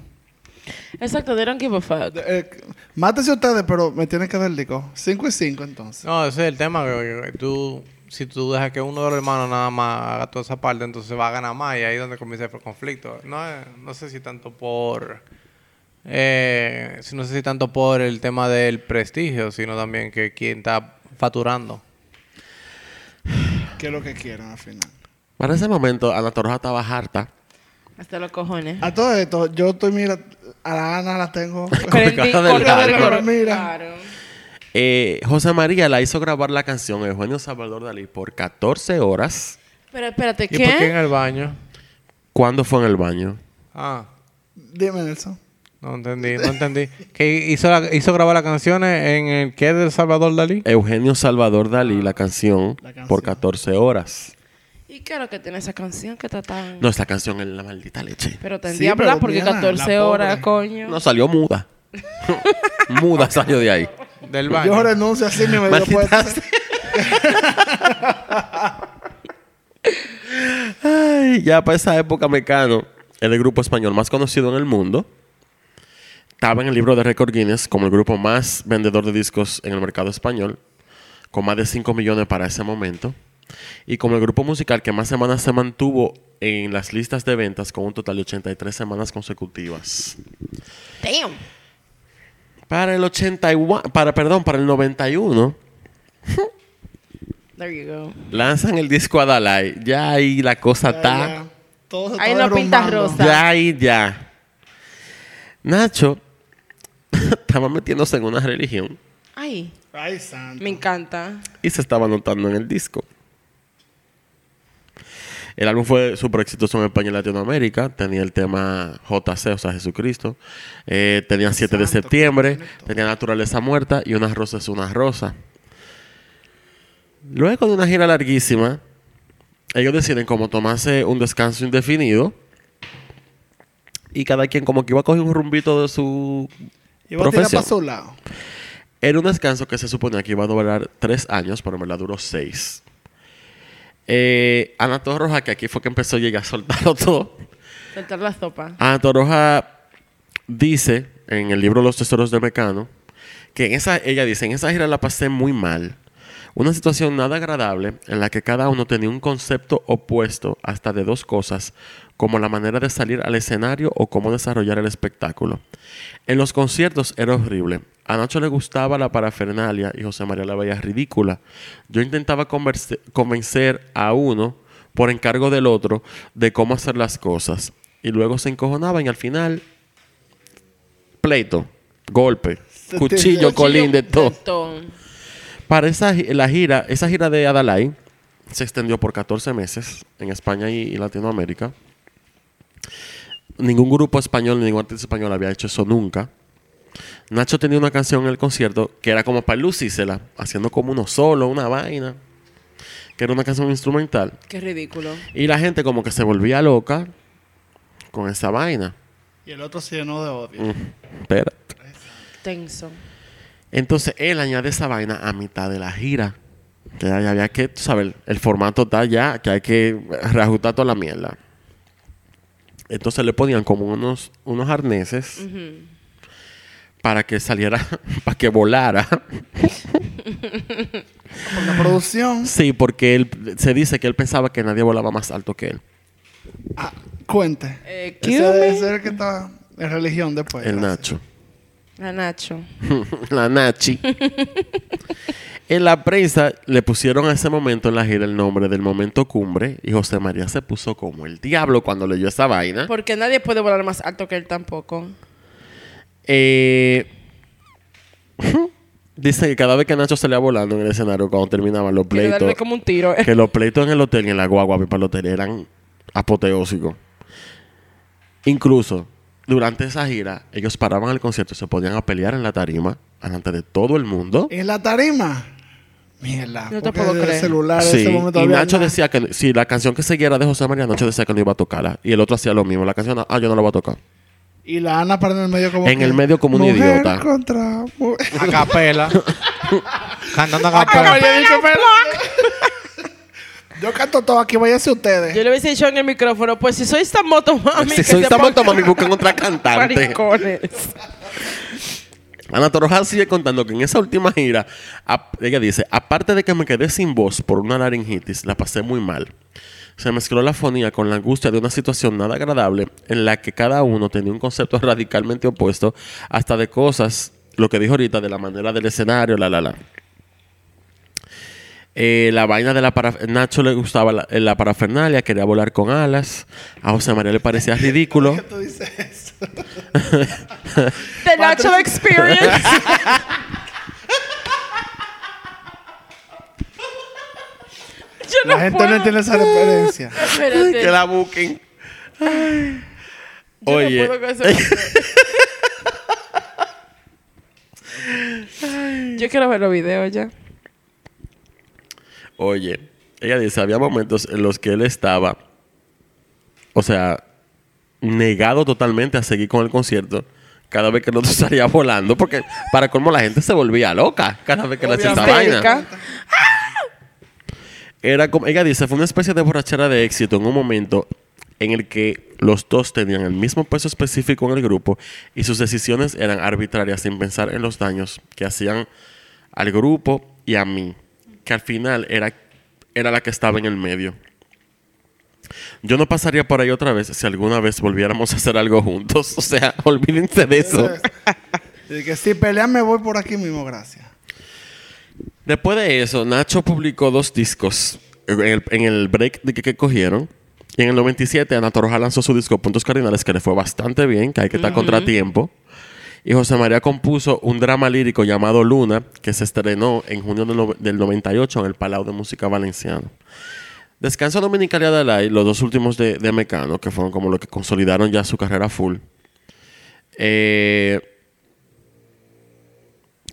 Speaker 2: Exacto, they don't give a fuck.
Speaker 4: Eh, mátese ustedes, pero me tienen que dar el disco. Cinco y cinco, entonces.
Speaker 5: No, ese es el tema. Que, tú, si tú dejas que uno de los hermanos nada más haga toda esa parte, entonces va a ganar más y ahí es donde comienza el conflicto. No, es- no sé si tanto por... Eh, si no sé si tanto por el tema del prestigio, sino también que quien está facturando.
Speaker 4: ¿Qué es lo que quieren al final?
Speaker 3: Para ese momento, Ana Torroja estaba harta.
Speaker 2: Hasta los cojones.
Speaker 4: A todo esto, yo estoy, mira, a la Ana la tengo.
Speaker 3: Cara del
Speaker 2: del coro.
Speaker 4: Mira.
Speaker 2: Claro.
Speaker 3: Eh, José María la hizo grabar la canción Eugenio Salvador Dalí por 14 horas.
Speaker 2: Pero espérate,
Speaker 5: ¿Y por qué en
Speaker 2: ¿qué?
Speaker 5: el baño?
Speaker 3: ¿Cuándo fue en el baño?
Speaker 5: Ah,
Speaker 4: Dime, Nelson.
Speaker 5: no entendí, no entendí. que hizo, la- hizo grabar las canciones en el que de Salvador Dalí?
Speaker 3: Eugenio Salvador Dalí, la canción,
Speaker 4: La canción.
Speaker 3: por 14 horas.
Speaker 2: ¿Y qué es lo que tiene esa canción que está tan...
Speaker 3: No, esta canción es la maldita leche.
Speaker 2: Pero
Speaker 4: Sí,
Speaker 2: tendría que
Speaker 4: pero
Speaker 2: hablar porque
Speaker 4: Diana,
Speaker 2: 14
Speaker 4: la
Speaker 2: horas,
Speaker 4: pobre.
Speaker 2: coño.
Speaker 3: No salió muda. muda salió de ahí.
Speaker 5: Del baño.
Speaker 4: Yo renuncio así mismo.
Speaker 3: Ay, ya para esa época Mecano, el grupo español más conocido en el mundo, estaba en el libro de Record Guinness como el grupo más vendedor de discos en el mercado español, con más de 5 millones para ese momento, y como el grupo musical que más semanas se mantuvo en las listas de ventas con un total de 83 semanas consecutivas.
Speaker 2: Damn.
Speaker 3: Para el 81, para perdón, para el 91
Speaker 2: There you go.
Speaker 3: lanzan el disco Adalai. Ya ahí la cosa está
Speaker 2: Ahí lo pinta rosa.
Speaker 3: Ya ahí ya. Nacho estaba metiéndose en una religión
Speaker 2: Ay,
Speaker 4: Ay, santo.
Speaker 2: me encanta.
Speaker 3: y se estaba notando en el disco. El álbum fue súper exitoso en España y Latinoamérica. Tenía el tema JC, o sea, Jesucristo. Eh, tenía 7 de septiembre. Tenía Naturaleza Muerta y Una Rosa es una Rosa. Luego de una gira larguísima, ellos deciden como tomarse un descanso indefinido Y cada quien como que iba a coger un rumbito de su
Speaker 4: tiras
Speaker 3: profesión.
Speaker 4: para su lado.
Speaker 3: Era un descanso que se suponía que iba a durar tres años, pero en verdad duró seis. Eh, Ana Torroja, que aquí fue que empezó a llegar a soltarlo todo.
Speaker 2: Soltar la sopa.
Speaker 3: Ana Torroja dice en el libro Los Tesoros de Mecano que en esa, ella dice, en esa gira la pasé muy mal. Una situación nada agradable en la que cada uno tenía un concepto opuesto hasta de dos cosas, como la manera de salir al escenario o cómo desarrollar el espectáculo. En los conciertos era horrible. A Nacho le gustaba la parafernalia y José María la veía ridícula. Yo intentaba converse- convencer a uno por encargo del otro de cómo hacer las cosas. Y luego se encojonaban y al final, pleito, golpe, cuchillo, colín, de todo. Para esa la gira, esa gira de Adalai se extendió por 14 meses en España y, y Latinoamérica. Ningún grupo español, ningún artista español había hecho eso nunca. Nacho tenía una canción en el concierto que era como para lucírsela, haciendo como uno solo, una vaina, que era una canción instrumental.
Speaker 2: Qué ridículo.
Speaker 3: Y la gente como que se volvía loca con esa vaina.
Speaker 4: Y el otro se llenó de odio.
Speaker 3: Mm, espérate.
Speaker 2: Tenso.
Speaker 3: Entonces él añade esa vaina a mitad de la gira. Que ya había que, tú sabes, el, formato está ya, que hay que reajustar toda la mierda. Entonces le ponían como unos, unos arneses
Speaker 2: Ujú.
Speaker 3: Para que saliera, para que volara.
Speaker 4: Por la producción.
Speaker 3: sí, porque él se dice que él pensaba que nadie volaba más alto que él.
Speaker 4: Ah, cuente.
Speaker 2: Eh,
Speaker 4: ese, es el que está en religión después.
Speaker 3: El
Speaker 4: gracias.
Speaker 3: Nacho.
Speaker 2: A Nacho.
Speaker 3: la Nachi. en la prensa le pusieron a ese momento en la gira el nombre del momento cumbre y José María se puso como el diablo cuando leyó esa vaina.
Speaker 2: Porque nadie puede volar más alto que él tampoco.
Speaker 3: Eh, dice que cada vez que Nacho salía volando en el escenario cuando terminaban los
Speaker 2: darle
Speaker 3: pleitos,
Speaker 2: como un tiro.
Speaker 3: que los pleitos en el hotel y en la guagua para el hotel eran apoteósicos. Incluso durante esa gira, ellos paraban el concierto y se ponían a pelear en la tarima delante de todo el mundo.
Speaker 4: En la tarima. Mierda. Porque
Speaker 2: puedo
Speaker 4: el
Speaker 2: creer.
Speaker 4: celular en
Speaker 3: Sí,
Speaker 4: ese momento
Speaker 3: y
Speaker 4: había
Speaker 3: Nacho
Speaker 4: nada.
Speaker 3: decía que si la canción que siguiera de José María, Nacho decía que no iba a tocarla. Y el otro hacía lo mismo. La canción, ah, yo no la voy a tocar.
Speaker 4: Y la Ana para en el medio como
Speaker 3: En
Speaker 4: que,
Speaker 3: el medio como un
Speaker 4: mujer
Speaker 3: idiota.
Speaker 4: contra mujer.
Speaker 5: A capela. Cantando a capela.
Speaker 4: Yo canto todo aquí, váyanse ustedes.
Speaker 2: Yo le hubiese dicho en el micrófono, pues si sois tan moto mami,
Speaker 3: si soy esta
Speaker 2: pongan
Speaker 3: mami, busquen otra cantante. Ana Torojal sigue contando que en esa última gira, ella dice, aparte de que me quedé sin voz por una laringitis, la pasé muy mal. Se mezcló la fonía con la angustia de una situación nada agradable en la que cada uno tenía un concepto radicalmente opuesto, hasta de cosas, lo que dijo ahorita, de la manera del escenario, la, la, la. Eh, la vaina de la para Nacho le gustaba la, la parafernalia, quería volar con alas. A José María le parecía ridículo.
Speaker 4: ¿Qué tú dices eso?
Speaker 2: The Nacho Experience. No
Speaker 4: La gente
Speaker 2: puedo.
Speaker 4: no entiende esa referencia.
Speaker 2: Espérate.
Speaker 3: que la busquen. Ay.
Speaker 2: Yo no
Speaker 3: Oye,
Speaker 2: puedo con ese- Yo quiero ver los videos ya.
Speaker 3: oye, ella dice, había momentos en los que él estaba, o sea, negado totalmente a seguir con el concierto cada vez que el otro salía volando, porque para colmo la gente se volvía loca cada vez que le hacía esa vaina. Era como, ella dice, fue una especie de borrachera de éxito en un momento en el que los dos tenían el mismo peso específico en el grupo y sus decisiones eran arbitrarias sin pensar en los daños que hacían al grupo y a mí, que al final era, era la que estaba en el medio. Yo no pasaría por ahí otra vez si alguna vez volviéramos a hacer algo juntos. O sea, olvídense de eso.
Speaker 4: Que si pelean me voy por aquí mismo, gracias.
Speaker 3: Después de eso, Nacho publicó dos discos en el, en el break de que, que cogieron. Y en el 97, Ana Torroja lanzó su disco Puntos Cardinales, que le fue bastante bien, que hay que estar contratiempo. Y José María compuso un drama lírico llamado Luna, que se estrenó en junio del, no- del 98 en el Palau de Música Valenciano. Descanso Dominical y Adalai, los dos últimos de, de Mecano, que fueron como los que consolidaron ya su carrera full. Eh,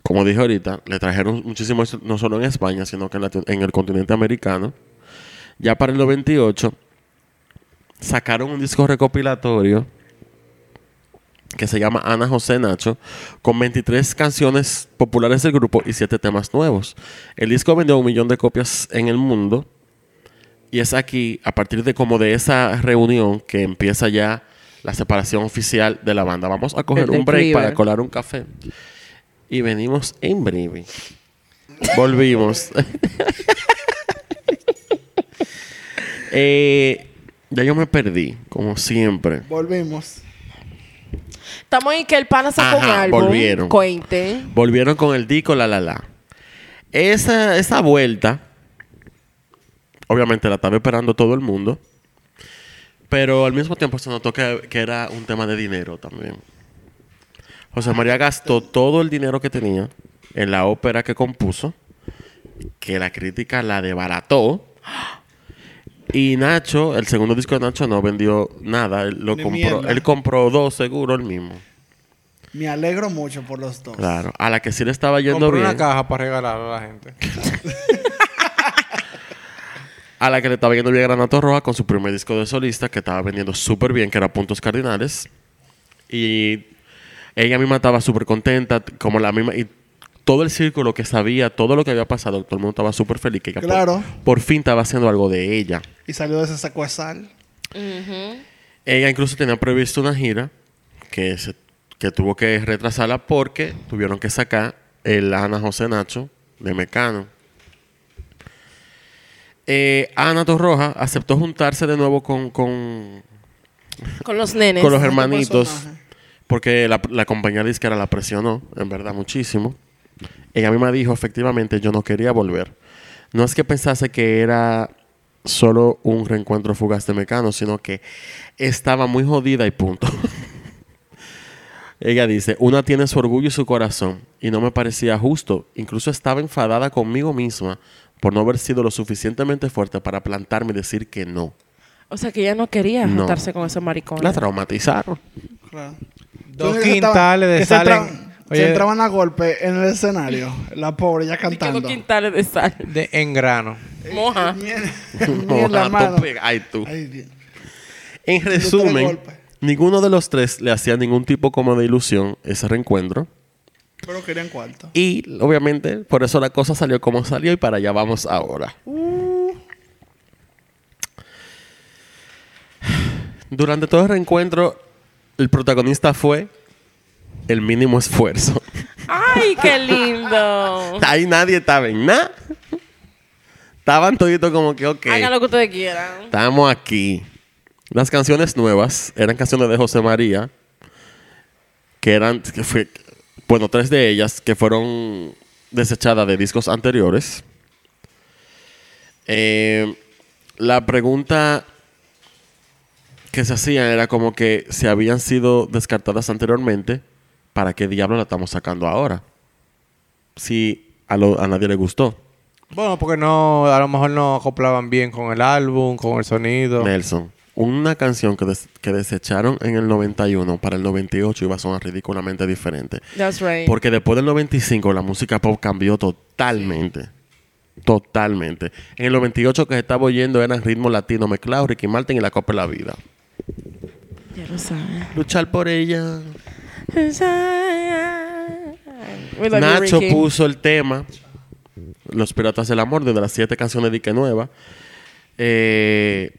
Speaker 3: como dije ahorita, le trajeron muchísimo éxito, no solo en España, sino que en, el continente americano. Ya para el 98 sacaron un disco recopilatorio que se llama Ana José Nacho, con 23 canciones populares del grupo y 7 temas nuevos. El disco vendió un millón de copias en el mundo y es aquí, a partir de como de esa reunión, que empieza ya la separación oficial de la banda. Vamos a coger un break para colar un café. Y venimos en breve. Volvimos. Eh, ya yo me perdí, como siempre.
Speaker 4: Volvimos.
Speaker 2: Estamos en que el pana sacó un
Speaker 3: Ajá,
Speaker 2: álbum.
Speaker 3: volvieron.
Speaker 2: Cuente.
Speaker 3: Volvieron con el disco La La La. Esa, esa vuelta, obviamente la estaba esperando todo el mundo, pero al mismo tiempo se notó que, que era un tema de dinero también. José María gastó todo el dinero que tenía en la ópera que compuso, que la crítica la debarató. Y Nacho, el segundo disco de Nacho no vendió nada. Él, lo compró,
Speaker 4: mierda.
Speaker 3: él compró dos seguro el mismo.
Speaker 4: Me alegro mucho por los dos.
Speaker 3: Claro. A la que sí le estaba yendo
Speaker 5: Compré
Speaker 3: bien.
Speaker 5: una caja para regalar a la gente.
Speaker 3: A la que le estaba yendo bien Granato Roja con su primer disco de solista, que estaba vendiendo súper bien, que era Puntos Cardinales. Y ella misma estaba súper contenta, como la misma. Y todo el círculo que sabía, todo lo que había pasado, todo el mundo estaba súper feliz. Que ella por-
Speaker 4: Claro.
Speaker 3: por, fin estaba haciendo algo de ella.
Speaker 4: Y salió de ese secuestral.
Speaker 3: Ella incluso tenía previsto una gira que, se- que tuvo que retrasarla porque tuvieron que sacar el Ana José Nacho de Mecano. Eh, Ana Torroja aceptó juntarse de nuevo con, con,
Speaker 2: Con los nenes.
Speaker 3: con los hermanitos. Porque la, la compañía disquera la presionó, en verdad, muchísimo. Ella misma dijo, efectivamente, yo no quería volver. No es que pensase que era solo un reencuentro fugaz de Mecano, sino que estaba muy jodida y punto. Ella dice, una tiene su orgullo y su corazón, y no me parecía justo. Incluso estaba enfadada conmigo misma por no haber sido lo suficientemente fuerte para plantarme y decir que no.
Speaker 2: O sea que ella no quería
Speaker 3: No.
Speaker 2: juntarse con esos maricones.
Speaker 3: La traumatizaron.
Speaker 4: Claro.
Speaker 5: Dos quintales de sal en-
Speaker 4: entraban-
Speaker 5: Oye-
Speaker 4: Se entraban a golpe en el escenario. La pobre ya
Speaker 2: que dos
Speaker 4: cantando.
Speaker 2: quintales de sal.
Speaker 5: de en grano.
Speaker 2: Moja.
Speaker 3: Ay, tú.
Speaker 4: Ay.
Speaker 3: En resumen, ninguno de los tres le hacía ningún tipo como de ilusión ese reencuentro.
Speaker 4: Pero querían cuarto.
Speaker 3: Y obviamente por eso la cosa salió como salió y para allá vamos ahora. Durante todo el reencuentro, el protagonista fue el mínimo esfuerzo.
Speaker 2: ¡Ay, qué lindo!
Speaker 3: Ahí nadie estaba en nada. Estaban toditos como que, ok,
Speaker 2: Hagan lo que ustedes quieran.
Speaker 3: estamos aquí. Las canciones nuevas eran canciones de José María, que eran, que fue, bueno, tres de ellas que fueron desechadas de discos anteriores. Eh, la pregunta que se hacía era como que si habían sido descartadas anteriormente, ¿para qué diablo la estamos sacando ahora? Si a, lo- a nadie le gustó.
Speaker 5: Bueno, porque no, a lo mejor no acoplaban bien con el álbum, con el sonido.
Speaker 3: Nelson, una canción que, des- que desecharon en el 91 para el 98 iba a sonar ridículamente diferente.
Speaker 2: That's right.
Speaker 3: Porque después del 95 la música pop cambió totalmente. Totalmente. En el 98 que se estaba oyendo eran ritmo latino mezclado, Ricky Martin y la Copa de la Vida.
Speaker 2: Ya lo saben.
Speaker 3: Luchar por ella. Nacho puso el tema Los Piratas del Amor, de las siete canciones de Ike Nueva. Eh,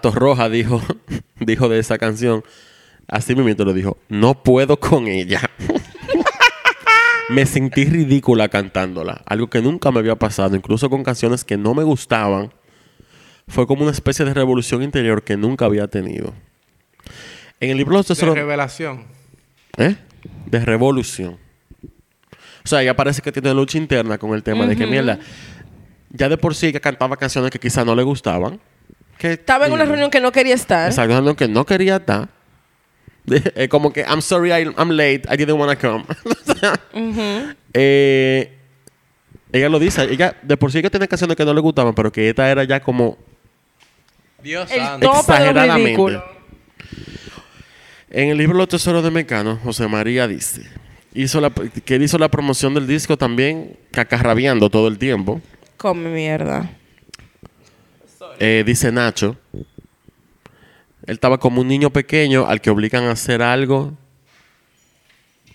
Speaker 3: Torroja dijo, dijo de esa canción, así mismo lo dijo, no puedo con ella. me sentí ridícula cantándola, algo que nunca me había pasado, incluso con canciones que no me gustaban. Fue como una especie de revolución interior que nunca había tenido. En el libro Los
Speaker 5: de
Speaker 3: Tesoros...
Speaker 5: revelación.
Speaker 3: ¿Eh? De revolución. O sea, ya parece que tiene lucha interna con el tema de que mierda. Ya de por sí que cantaba canciones que quizás no le gustaban. Que,
Speaker 2: Estaba en una reunión que no quería estar.
Speaker 3: Exacto, una reunión que no quería estar. Es como que, I'm sorry, I- I'm late, I didn't want to come. Eh, ella lo dice, ella de por sí que tiene canciones que no le gustaban, pero que esta era ya como
Speaker 5: Dios
Speaker 2: El
Speaker 5: santo.
Speaker 2: tope de lo
Speaker 3: exageradamente.
Speaker 2: ridículo.
Speaker 3: En el libro Los Tesoros de Mecano, José María dice hizo la, que él hizo la promoción del disco también cacarrabiando todo el tiempo.
Speaker 2: Come mierda.
Speaker 3: Eh, dice Nacho, Él estaba como un niño pequeño al que obligan a hacer algo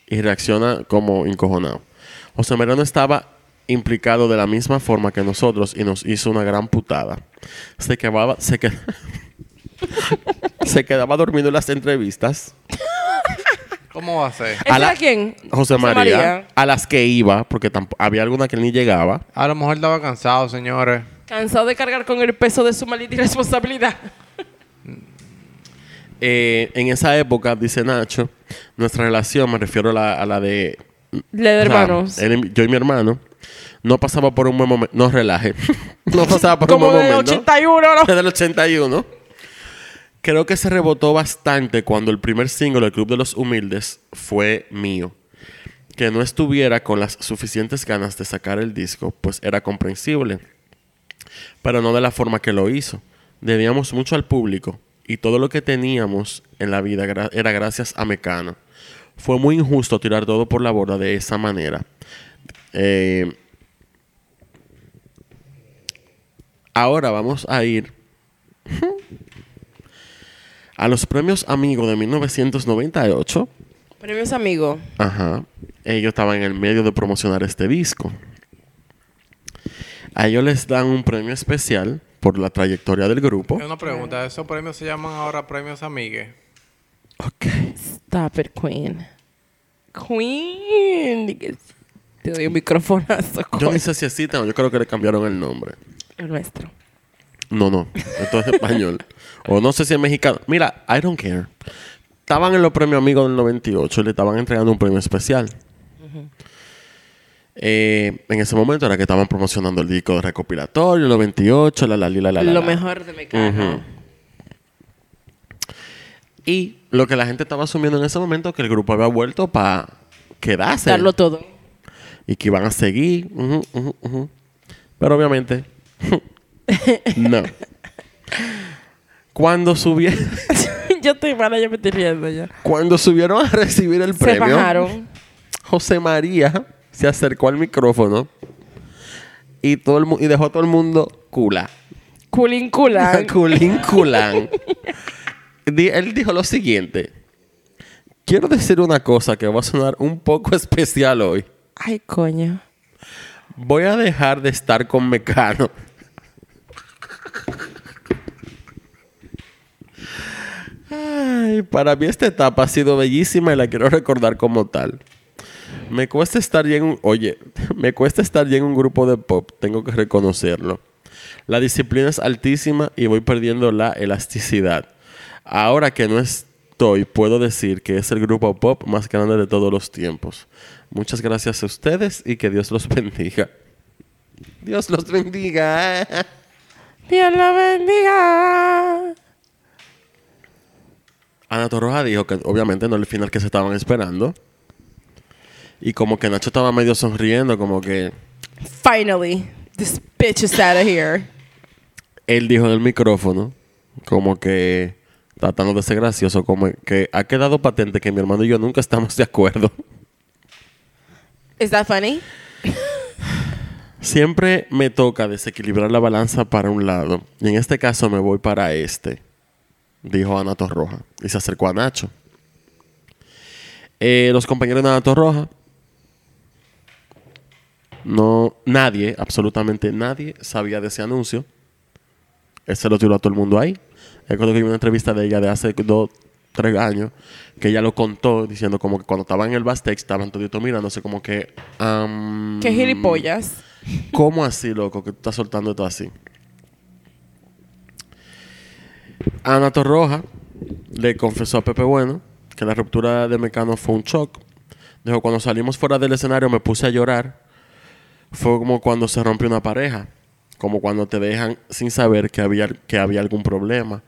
Speaker 3: y reacciona como encojonado. José Mariano estaba implicado de la misma forma que nosotros y nos hizo una gran putada. Se quedaba, se qued- se quedaba dormido en las entrevistas.
Speaker 5: ¿Cómo va a ser?
Speaker 2: ¿Ese era quién?
Speaker 3: José María, a las que iba, porque tampo- había alguna que ni llegaba.
Speaker 5: A lo mejor estaba cansado, señores.
Speaker 2: Cansado de cargar con el peso de su maldita irresponsabilidad.
Speaker 3: Eh, en esa época, dice Nacho, nuestra relación, me refiero a la, a la de...
Speaker 2: Le de
Speaker 3: o sea,
Speaker 2: hermanos.
Speaker 3: él yo y mi hermano, no pasaba por un buen momento. No relaje. no pasaba por
Speaker 2: Como
Speaker 3: un buen momento.
Speaker 2: 81, ¿no?
Speaker 3: Desde el 81. Creo que se rebotó bastante cuando el primer single, El Club de los Humildes, fue mío. Que no estuviera con las suficientes ganas de sacar el disco, pues era comprensible. Pero no de la forma que lo hizo. Debíamos mucho al público y todo lo que teníamos en la vida gra- era gracias a Mecano. Fue muy injusto tirar todo por la borda de esa manera. Eh, ahora vamos a ir a los premios Amigo de 1998.
Speaker 2: Premios amigos.
Speaker 3: Ajá. Ellos estaban en el medio de promocionar este disco. A ellos les dan un premio especial por la trayectoria del grupo.
Speaker 5: Una pregunta. ¿Esos premios se llaman ahora premios amigues?
Speaker 3: Ok.
Speaker 2: Stop it, Queen. Queen. Te doy un microfonazo.
Speaker 3: Yo ni sé si existen o yo creo que le cambiaron el nombre.
Speaker 2: El nuestro.
Speaker 3: No, no. Esto es español. o no sé si es mexicano. Mira, I don't care. Estaban en los premios Amigos del 98 y le estaban entregando un premio especial. Eh, en ese momento era que estaban promocionando el disco de recopilatorio, el 98, la la la la la.
Speaker 2: Lo mejor de Mecano.
Speaker 3: Ujú. Y lo que la gente estaba asumiendo en ese momento que el grupo había vuelto para quedarse
Speaker 2: Darlo todo.
Speaker 3: y que iban a seguir. Pero obviamente, no. Cuando, subieron
Speaker 2: yo estoy mala, yo me estoy riendo ya.
Speaker 3: cuando subieron a recibir el
Speaker 2: Se
Speaker 3: premio,
Speaker 2: bajaron.
Speaker 3: José María se acercó al micrófono y, todo el y dejó a todo el mundo cula.
Speaker 2: Culín culán.
Speaker 3: Culín culán. Él dijo lo siguiente. Quiero decir una cosa que va a sonar un poco especial hoy.
Speaker 2: Ay, coño.
Speaker 3: Voy a dejar de estar con Mecano. Para mí esta etapa ha sido bellísima y la quiero recordar como tal. Me cuesta estar ya un, oye, me cuesta estar ya en un grupo de pop, tengo que reconocerlo. La disciplina es altísima y voy perdiendo la elasticidad. Ahora que no estoy, puedo decir que es el grupo pop más grande de todos los tiempos. Muchas gracias a ustedes y que Dios los bendiga. Dios los bendiga.
Speaker 2: Dios la bendiga.
Speaker 3: Ana Torroja dijo que obviamente no era el final que se estaban esperando. Y como que Nacho estaba medio sonriendo, como que
Speaker 2: Finally, this bitch is out of here.
Speaker 3: él dijo en el micrófono, como que tratando de ser gracioso, como que ha quedado patente que mi hermano y yo nunca estamos de acuerdo.
Speaker 2: Is that funny?
Speaker 3: Siempre me toca desequilibrar la balanza para un lado. Y en este caso me voy para este, dijo Ana Torroja. Y se acercó a Nacho. Eh, los compañeros de Ana Torroja, no, nadie, absolutamente nadie, sabía de ese anuncio. Él se lo tiró a todo el mundo ahí. Recuerdo que vi una entrevista de ella de hace dos, tres años, que ella lo contó diciendo como que cuando estaban en el backstage estaban toditos mirándose como que... am,
Speaker 2: Qué gilipollas.
Speaker 3: ¿Cómo así, loco, que tú estás soltando esto así? Ana Torroja le confesó a Pepe Bueno que la ruptura de Mecano fue un shock. Dijo, cuando salimos fuera del escenario me puse a llorar. Fue como cuando se rompe una pareja. Como cuando te dejan sin saber que había, que había algún problema.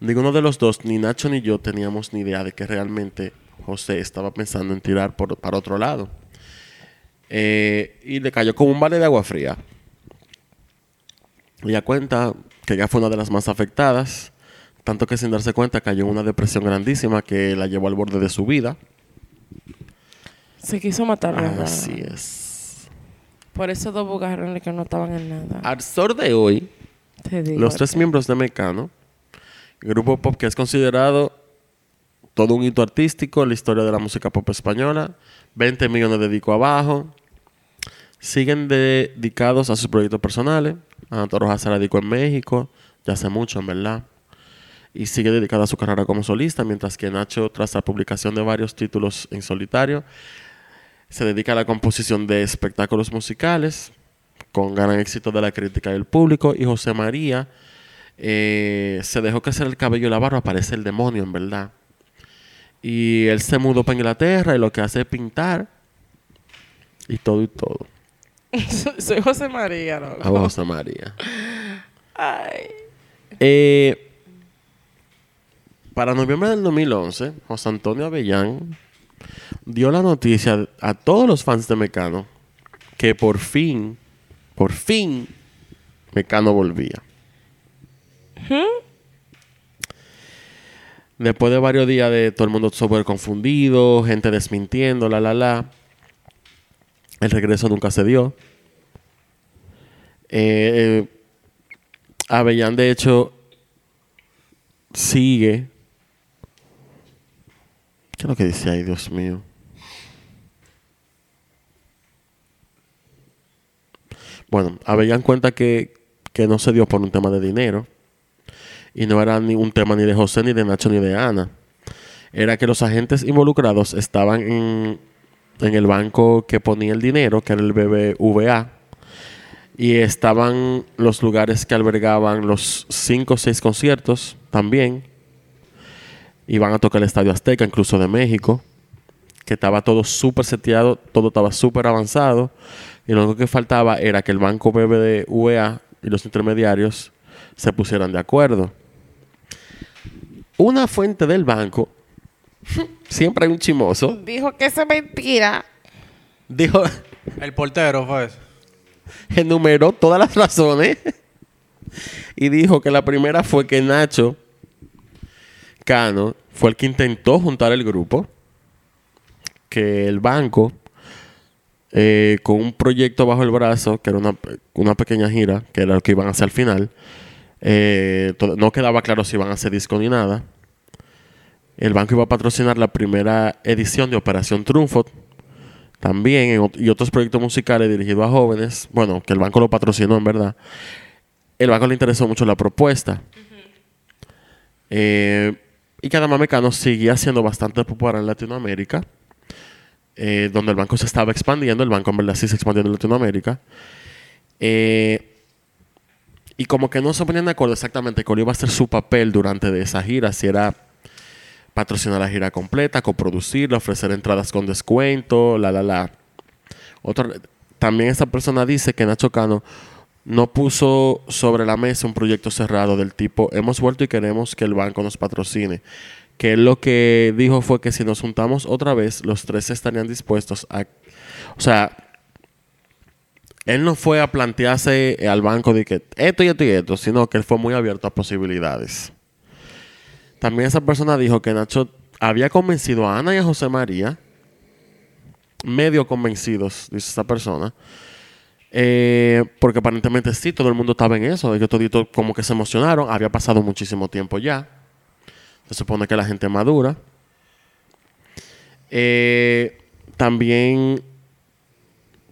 Speaker 3: Ninguno de los dos, ni Nacho ni yo, teníamos ni idea de que realmente José estaba pensando en tirar por, para otro lado. Eh, y le cayó como un vale de agua fría. Ella cuenta que ella fue una de las más afectadas, tanto que sin darse cuenta cayó en una depresión grandísima que la llevó al borde de su vida.
Speaker 2: Se quiso matar.
Speaker 3: Así es.
Speaker 2: Por eso dos bugarrones que no estaban en nada.
Speaker 3: Al sol de hoy,
Speaker 2: Te digo.
Speaker 3: los tres miembros de Mecano, Grupo pop que es considerado todo un hito artístico en la historia de la música pop española. 20 millones de discos abajo. Siguen dedicados a sus proyectos personales. Ana Rojas se radicó en México, ya hace mucho, en verdad. Y sigue dedicada a su carrera como solista, mientras que Nacho, tras la publicación de varios títulos en solitario, se dedica a la composición de espectáculos musicales, con gran éxito de la crítica y del público. Y José María eh, se dejó crecer el cabello y la barba, parece el demonio, en verdad. Y él se mudó para Inglaterra y lo que hace es pintar y todo y todo.
Speaker 2: Soy José María, loco.
Speaker 3: A José María.
Speaker 2: Ay.
Speaker 3: Eh, para noviembre del 2011, José Antonio Avellán dio la noticia a todos los fans de Mecano que por fin, por fin, Mecano volvía. Después de varios días de todo el mundo súper confundido, gente desmintiendo, la, la, la, el regreso nunca se dio. Eh, Avellán, de hecho, sigue. ¿Qué es lo que dice ahí, Dios mío? Bueno, Avellán cuenta que, que no se dio por un tema de dinero. Y no era ni un tema ni de José, ni de Nacho, ni de Ana. Era que los agentes involucrados estaban en, en el banco que ponía el dinero, que era el BBVA. Y estaban los lugares que albergaban los cinco o seis conciertos también. Iban a tocar el Estadio Azteca, incluso de México. Que estaba todo súper seteado, todo estaba súper avanzado. Y lo único que faltaba era que el banco BBVA y los intermediarios se pusieran de acuerdo. Una fuente del banco, siempre hay un chimoso,
Speaker 2: Dijo que eso es mentira.
Speaker 3: dijo,
Speaker 5: El portero fue eso.
Speaker 3: enumeró todas las razones y dijo que la primera fue que Nacho Cano fue el que intentó juntar el grupo, que el banco, eh, con un proyecto bajo el brazo, que era una, una pequeña gira, que era lo que iban a hacer al final, eh, no quedaba claro si iban a hacer disco ni nada. El banco iba a patrocinar la primera edición de Operación Triunfo, también en y otros proyectos musicales dirigidos a jóvenes. Bueno, que el banco lo patrocinó en verdad. El banco le interesó mucho la propuesta. Eh, y que además Mecano seguía siendo bastante popular en Latinoamérica. eh, donde el banco se estaba expandiendo. El banco en verdad sí se expandió en Latinoamérica. Eh, y como que no se ponían de acuerdo exactamente cuál iba a ser su papel durante de esa gira. Si era patrocinar la gira completa, coproducirla, ofrecer entradas con descuento, la, la, la. Otro, también esta persona dice que Nacho Cano no puso sobre la mesa un proyecto cerrado del tipo, hemos vuelto y queremos que el banco nos patrocine. Que él lo que dijo fue que si nos juntamos otra vez, los tres estarían dispuestos a... O sea, él no fue a plantearse al banco de que esto y esto y esto, sino que él fue muy abierto a posibilidades. También esa persona dijo que Nacho había convencido a Ana y a José María, medio convencidos, dice esa persona, eh, porque aparentemente sí, todo el mundo estaba en eso, que toditos como que se emocionaron, había pasado muchísimo tiempo ya, se supone que la gente madura. Eh, también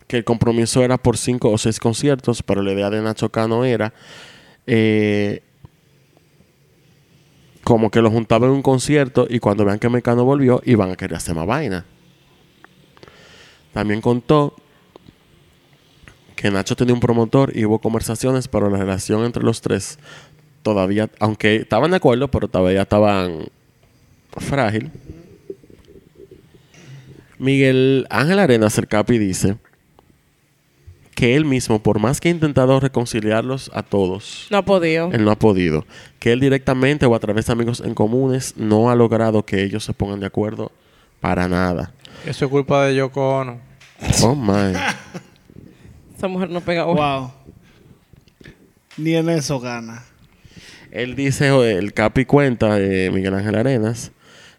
Speaker 3: que el compromiso era por cinco o seis conciertos, pero la idea de Nacho Cano era eh, como que lo juntaban en un concierto y cuando vean que Mecano volvió, iban a querer hacer más vaina. También contó que Nacho tenía un promotor y hubo conversaciones, pero la relación entre los tres todavía, aunque estaban de acuerdo, pero todavía estaban frágil. Miguel Ángel Arenas, el Capi, dice que él mismo, por más que ha intentado reconciliarlos a todos,
Speaker 2: No ha podido.
Speaker 3: él no ha podido. Que él directamente o a través de amigos en comunes no ha logrado que ellos se pongan de acuerdo para nada.
Speaker 5: Eso es culpa de Yoko Ono.
Speaker 3: Oh my.
Speaker 2: Esa mujer no pega.
Speaker 4: Wow. Ni en eso gana.
Speaker 3: Él dice, el Capi cuenta, eh, Miguel Ángel Arenas,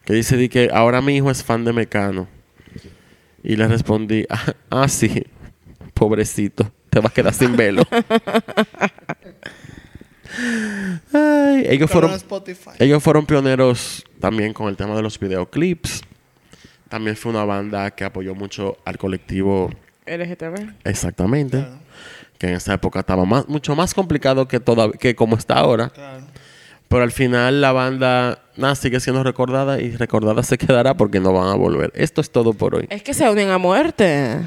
Speaker 3: que dice di que ahora mi hijo es fan de Mecano. Y le respondí, ah, ah, sí, pobrecito, te vas a quedar sin velo. Ay, ellos fueron... Ellos fueron pioneros también con el tema de los videoclips. También fue una banda que apoyó mucho al colectivo
Speaker 2: LGTB.
Speaker 3: exactamente. Que en esa época estaba más, mucho más complicado que, toda, que como está ahora.
Speaker 4: Claro.
Speaker 3: Pero al final la banda nada, sigue siendo recordada y recordada se quedará porque no van a volver. Esto es todo por hoy.
Speaker 2: Es que se unen a muerte.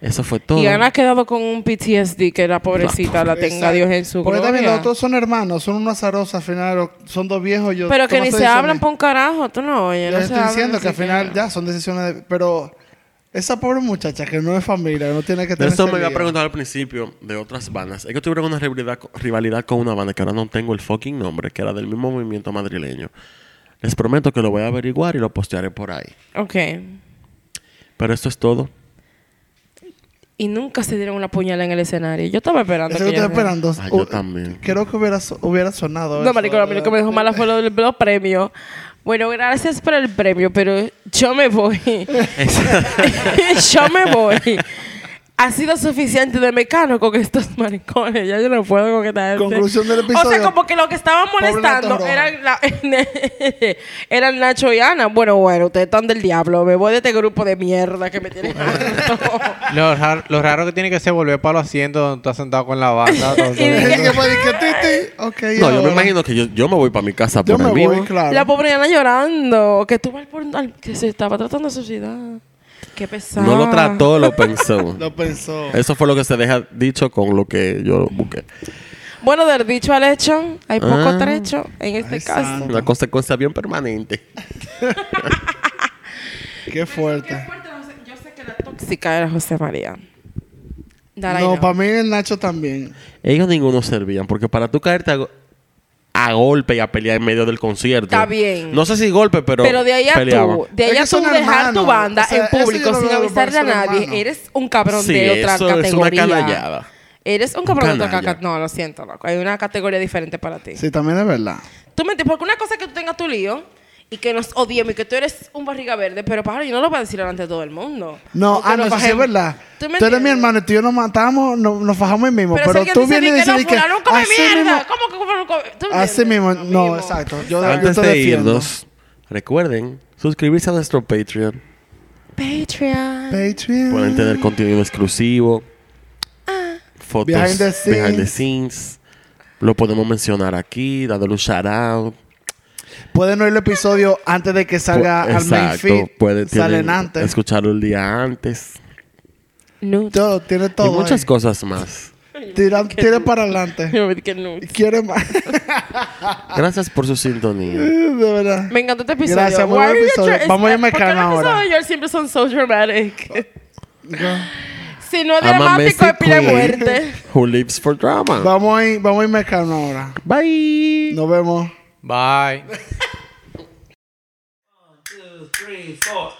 Speaker 3: Eso fue todo.
Speaker 2: Y Ana ha quedado con un PTSD que la pobrecita la tenga
Speaker 4: Exacto.
Speaker 2: Dios en su
Speaker 4: Porque también los otros son hermanos, son unos azarosos al final, son dos viejos. Yo,
Speaker 2: Pero que
Speaker 4: ¿cómo
Speaker 2: ni se
Speaker 4: dice?
Speaker 2: hablan por un carajo, tú no oyes.
Speaker 4: Yo
Speaker 2: no
Speaker 4: estoy diciendo que al final ya son decisiones de... Pero esa pobre muchacha que no es familia, no tiene que tener
Speaker 3: Eso me había preguntado al principio de otras bandas. Es que tuvieron una rivalidad, rivalidad con una banda que ahora no tengo el fucking nombre, que era del mismo movimiento madrileño. Les prometo que lo voy a averiguar y lo postearé por ahí.
Speaker 2: Ok.
Speaker 3: Pero esto es todo.
Speaker 2: Y nunca se dieron una puñalada en el escenario. Yo estaba esperando.
Speaker 4: Eso
Speaker 2: que
Speaker 4: esperando.
Speaker 3: Ah, yo
Speaker 4: Uh,
Speaker 3: también.
Speaker 4: Creo que hubiera, hubiera sonado
Speaker 2: No,
Speaker 4: eso,
Speaker 2: marico, a mí lo que me dejó mala fue lo del los premios. Bueno, gracias por el premio, pero yo me voy. yo me voy. Ha sido suficiente de mecano con estos maricones. Ya yo no puedo con esta gente.
Speaker 4: Conclusión del
Speaker 2: O
Speaker 4: episodio.
Speaker 2: sea, como que lo que estaban molestando eran, la- eran Nacho y Ana. Bueno, bueno, ustedes están del diablo. Me voy de este grupo de mierda que me tienen.
Speaker 5: Lo, rar- lo raro que tiene que ser volver para los asientos donde estás sentado con la banda. todo-
Speaker 2: Y dije-
Speaker 4: Y que fue de que, "Titi, ok,
Speaker 3: No, yo me
Speaker 4: ahora".
Speaker 3: imagino que yo, yo me voy para mi casa
Speaker 4: Yo
Speaker 3: por
Speaker 4: me
Speaker 3: el vivo.
Speaker 4: voy, claro.
Speaker 2: La pobre Ana llorando. Que estuvo al- que se estaba tratando de suicidar. Qué pesado.
Speaker 3: No lo trató, lo pensó.
Speaker 4: Lo pensó.
Speaker 3: Eso fue lo que se deja dicho con lo que yo busqué.
Speaker 2: Bueno, del dicho al hecho, hay poco
Speaker 3: Ah.
Speaker 2: trecho en este
Speaker 4: Ay,
Speaker 2: caso.
Speaker 4: santo.
Speaker 3: Una consecuencia bien permanente.
Speaker 4: Qué fuerte.
Speaker 2: Yo sé que la tóxica era José María. That
Speaker 4: No, para mí el Nacho también.
Speaker 3: Ellos ninguno servían, porque para tú caerte a, a golpe y a pelear en medio del concierto.
Speaker 2: Está bien.
Speaker 3: No sé si golpe, pero.
Speaker 2: Pero de ahí a
Speaker 3: peleaban.
Speaker 2: tú, de ahí a tú
Speaker 4: son
Speaker 2: dejar
Speaker 4: hermanos.
Speaker 2: tu banda
Speaker 4: O sea,
Speaker 2: en público sin avisarle a nadie,
Speaker 4: hermano.
Speaker 2: eres un cabrón
Speaker 3: Sí,
Speaker 2: de otra
Speaker 3: eso es una
Speaker 2: categoría.
Speaker 3: canallada.
Speaker 2: Eres un cabrón de otra categoría. No, lo siento, loco. Hay una categoría diferente para ti.
Speaker 4: Sí, también es verdad.
Speaker 2: Tú me entiendes, porque una cosa es que tú tengas tu lío y que nos odiemos y que tú eres un barriga verde, pero pájaro, yo no lo voy a decir delante de todo el mundo.
Speaker 4: No, ah, no,
Speaker 2: nos
Speaker 4: eso sí es verdad.
Speaker 2: ¿Tú
Speaker 4: eres mi hermano y tú y yo nos matamos, no- nos fajamos ahí mismo.
Speaker 2: Pero,
Speaker 4: tú vienes y
Speaker 2: que no,
Speaker 4: dices que.
Speaker 2: fulano come
Speaker 4: así
Speaker 2: mierda.
Speaker 4: mismo-
Speaker 2: ¿Cómo que fulano come? ¿Tú me
Speaker 4: Así mismo, no,
Speaker 2: mismo.
Speaker 4: exacto. Yo, yo
Speaker 3: Antes
Speaker 4: te
Speaker 3: de
Speaker 4: defiendo.
Speaker 3: irnos, recuerden suscribirse a nuestro Patreon.
Speaker 2: Patreon.
Speaker 4: Patreon.
Speaker 3: Pueden tener contenido exclusivo. Fotos
Speaker 4: Behind the scenes.
Speaker 3: behind the scenes. Lo podemos mencionar aquí, dándole un shout out.
Speaker 4: Pueden oír el episodio antes de que salga
Speaker 3: Pu-
Speaker 4: al main feed.
Speaker 3: pueden
Speaker 4: Salen antes.
Speaker 3: escucharlo el día antes.
Speaker 2: Nudes.
Speaker 4: Todo, tiene todo.
Speaker 3: y muchas
Speaker 4: ahí.
Speaker 3: cosas más.
Speaker 4: Tira, tire para adelante.
Speaker 2: Yo me dije nudes.
Speaker 4: Quiere más.
Speaker 3: Gracias por su sintonía.
Speaker 4: de verdad.
Speaker 2: Me encantó este episodio.
Speaker 4: Gracias, muy buen episodio. Vamos a irme
Speaker 2: ¿Por qué
Speaker 4: calma
Speaker 2: los
Speaker 4: ahora.
Speaker 2: episodios de George siempre son so dramatic? si no es dramático, es pila muerte.
Speaker 3: Who lives for drama.
Speaker 4: Vamos a ir, vamos a irme calma ahora.
Speaker 3: Bye.
Speaker 4: Nos vemos.
Speaker 5: Bye.
Speaker 1: Three, four.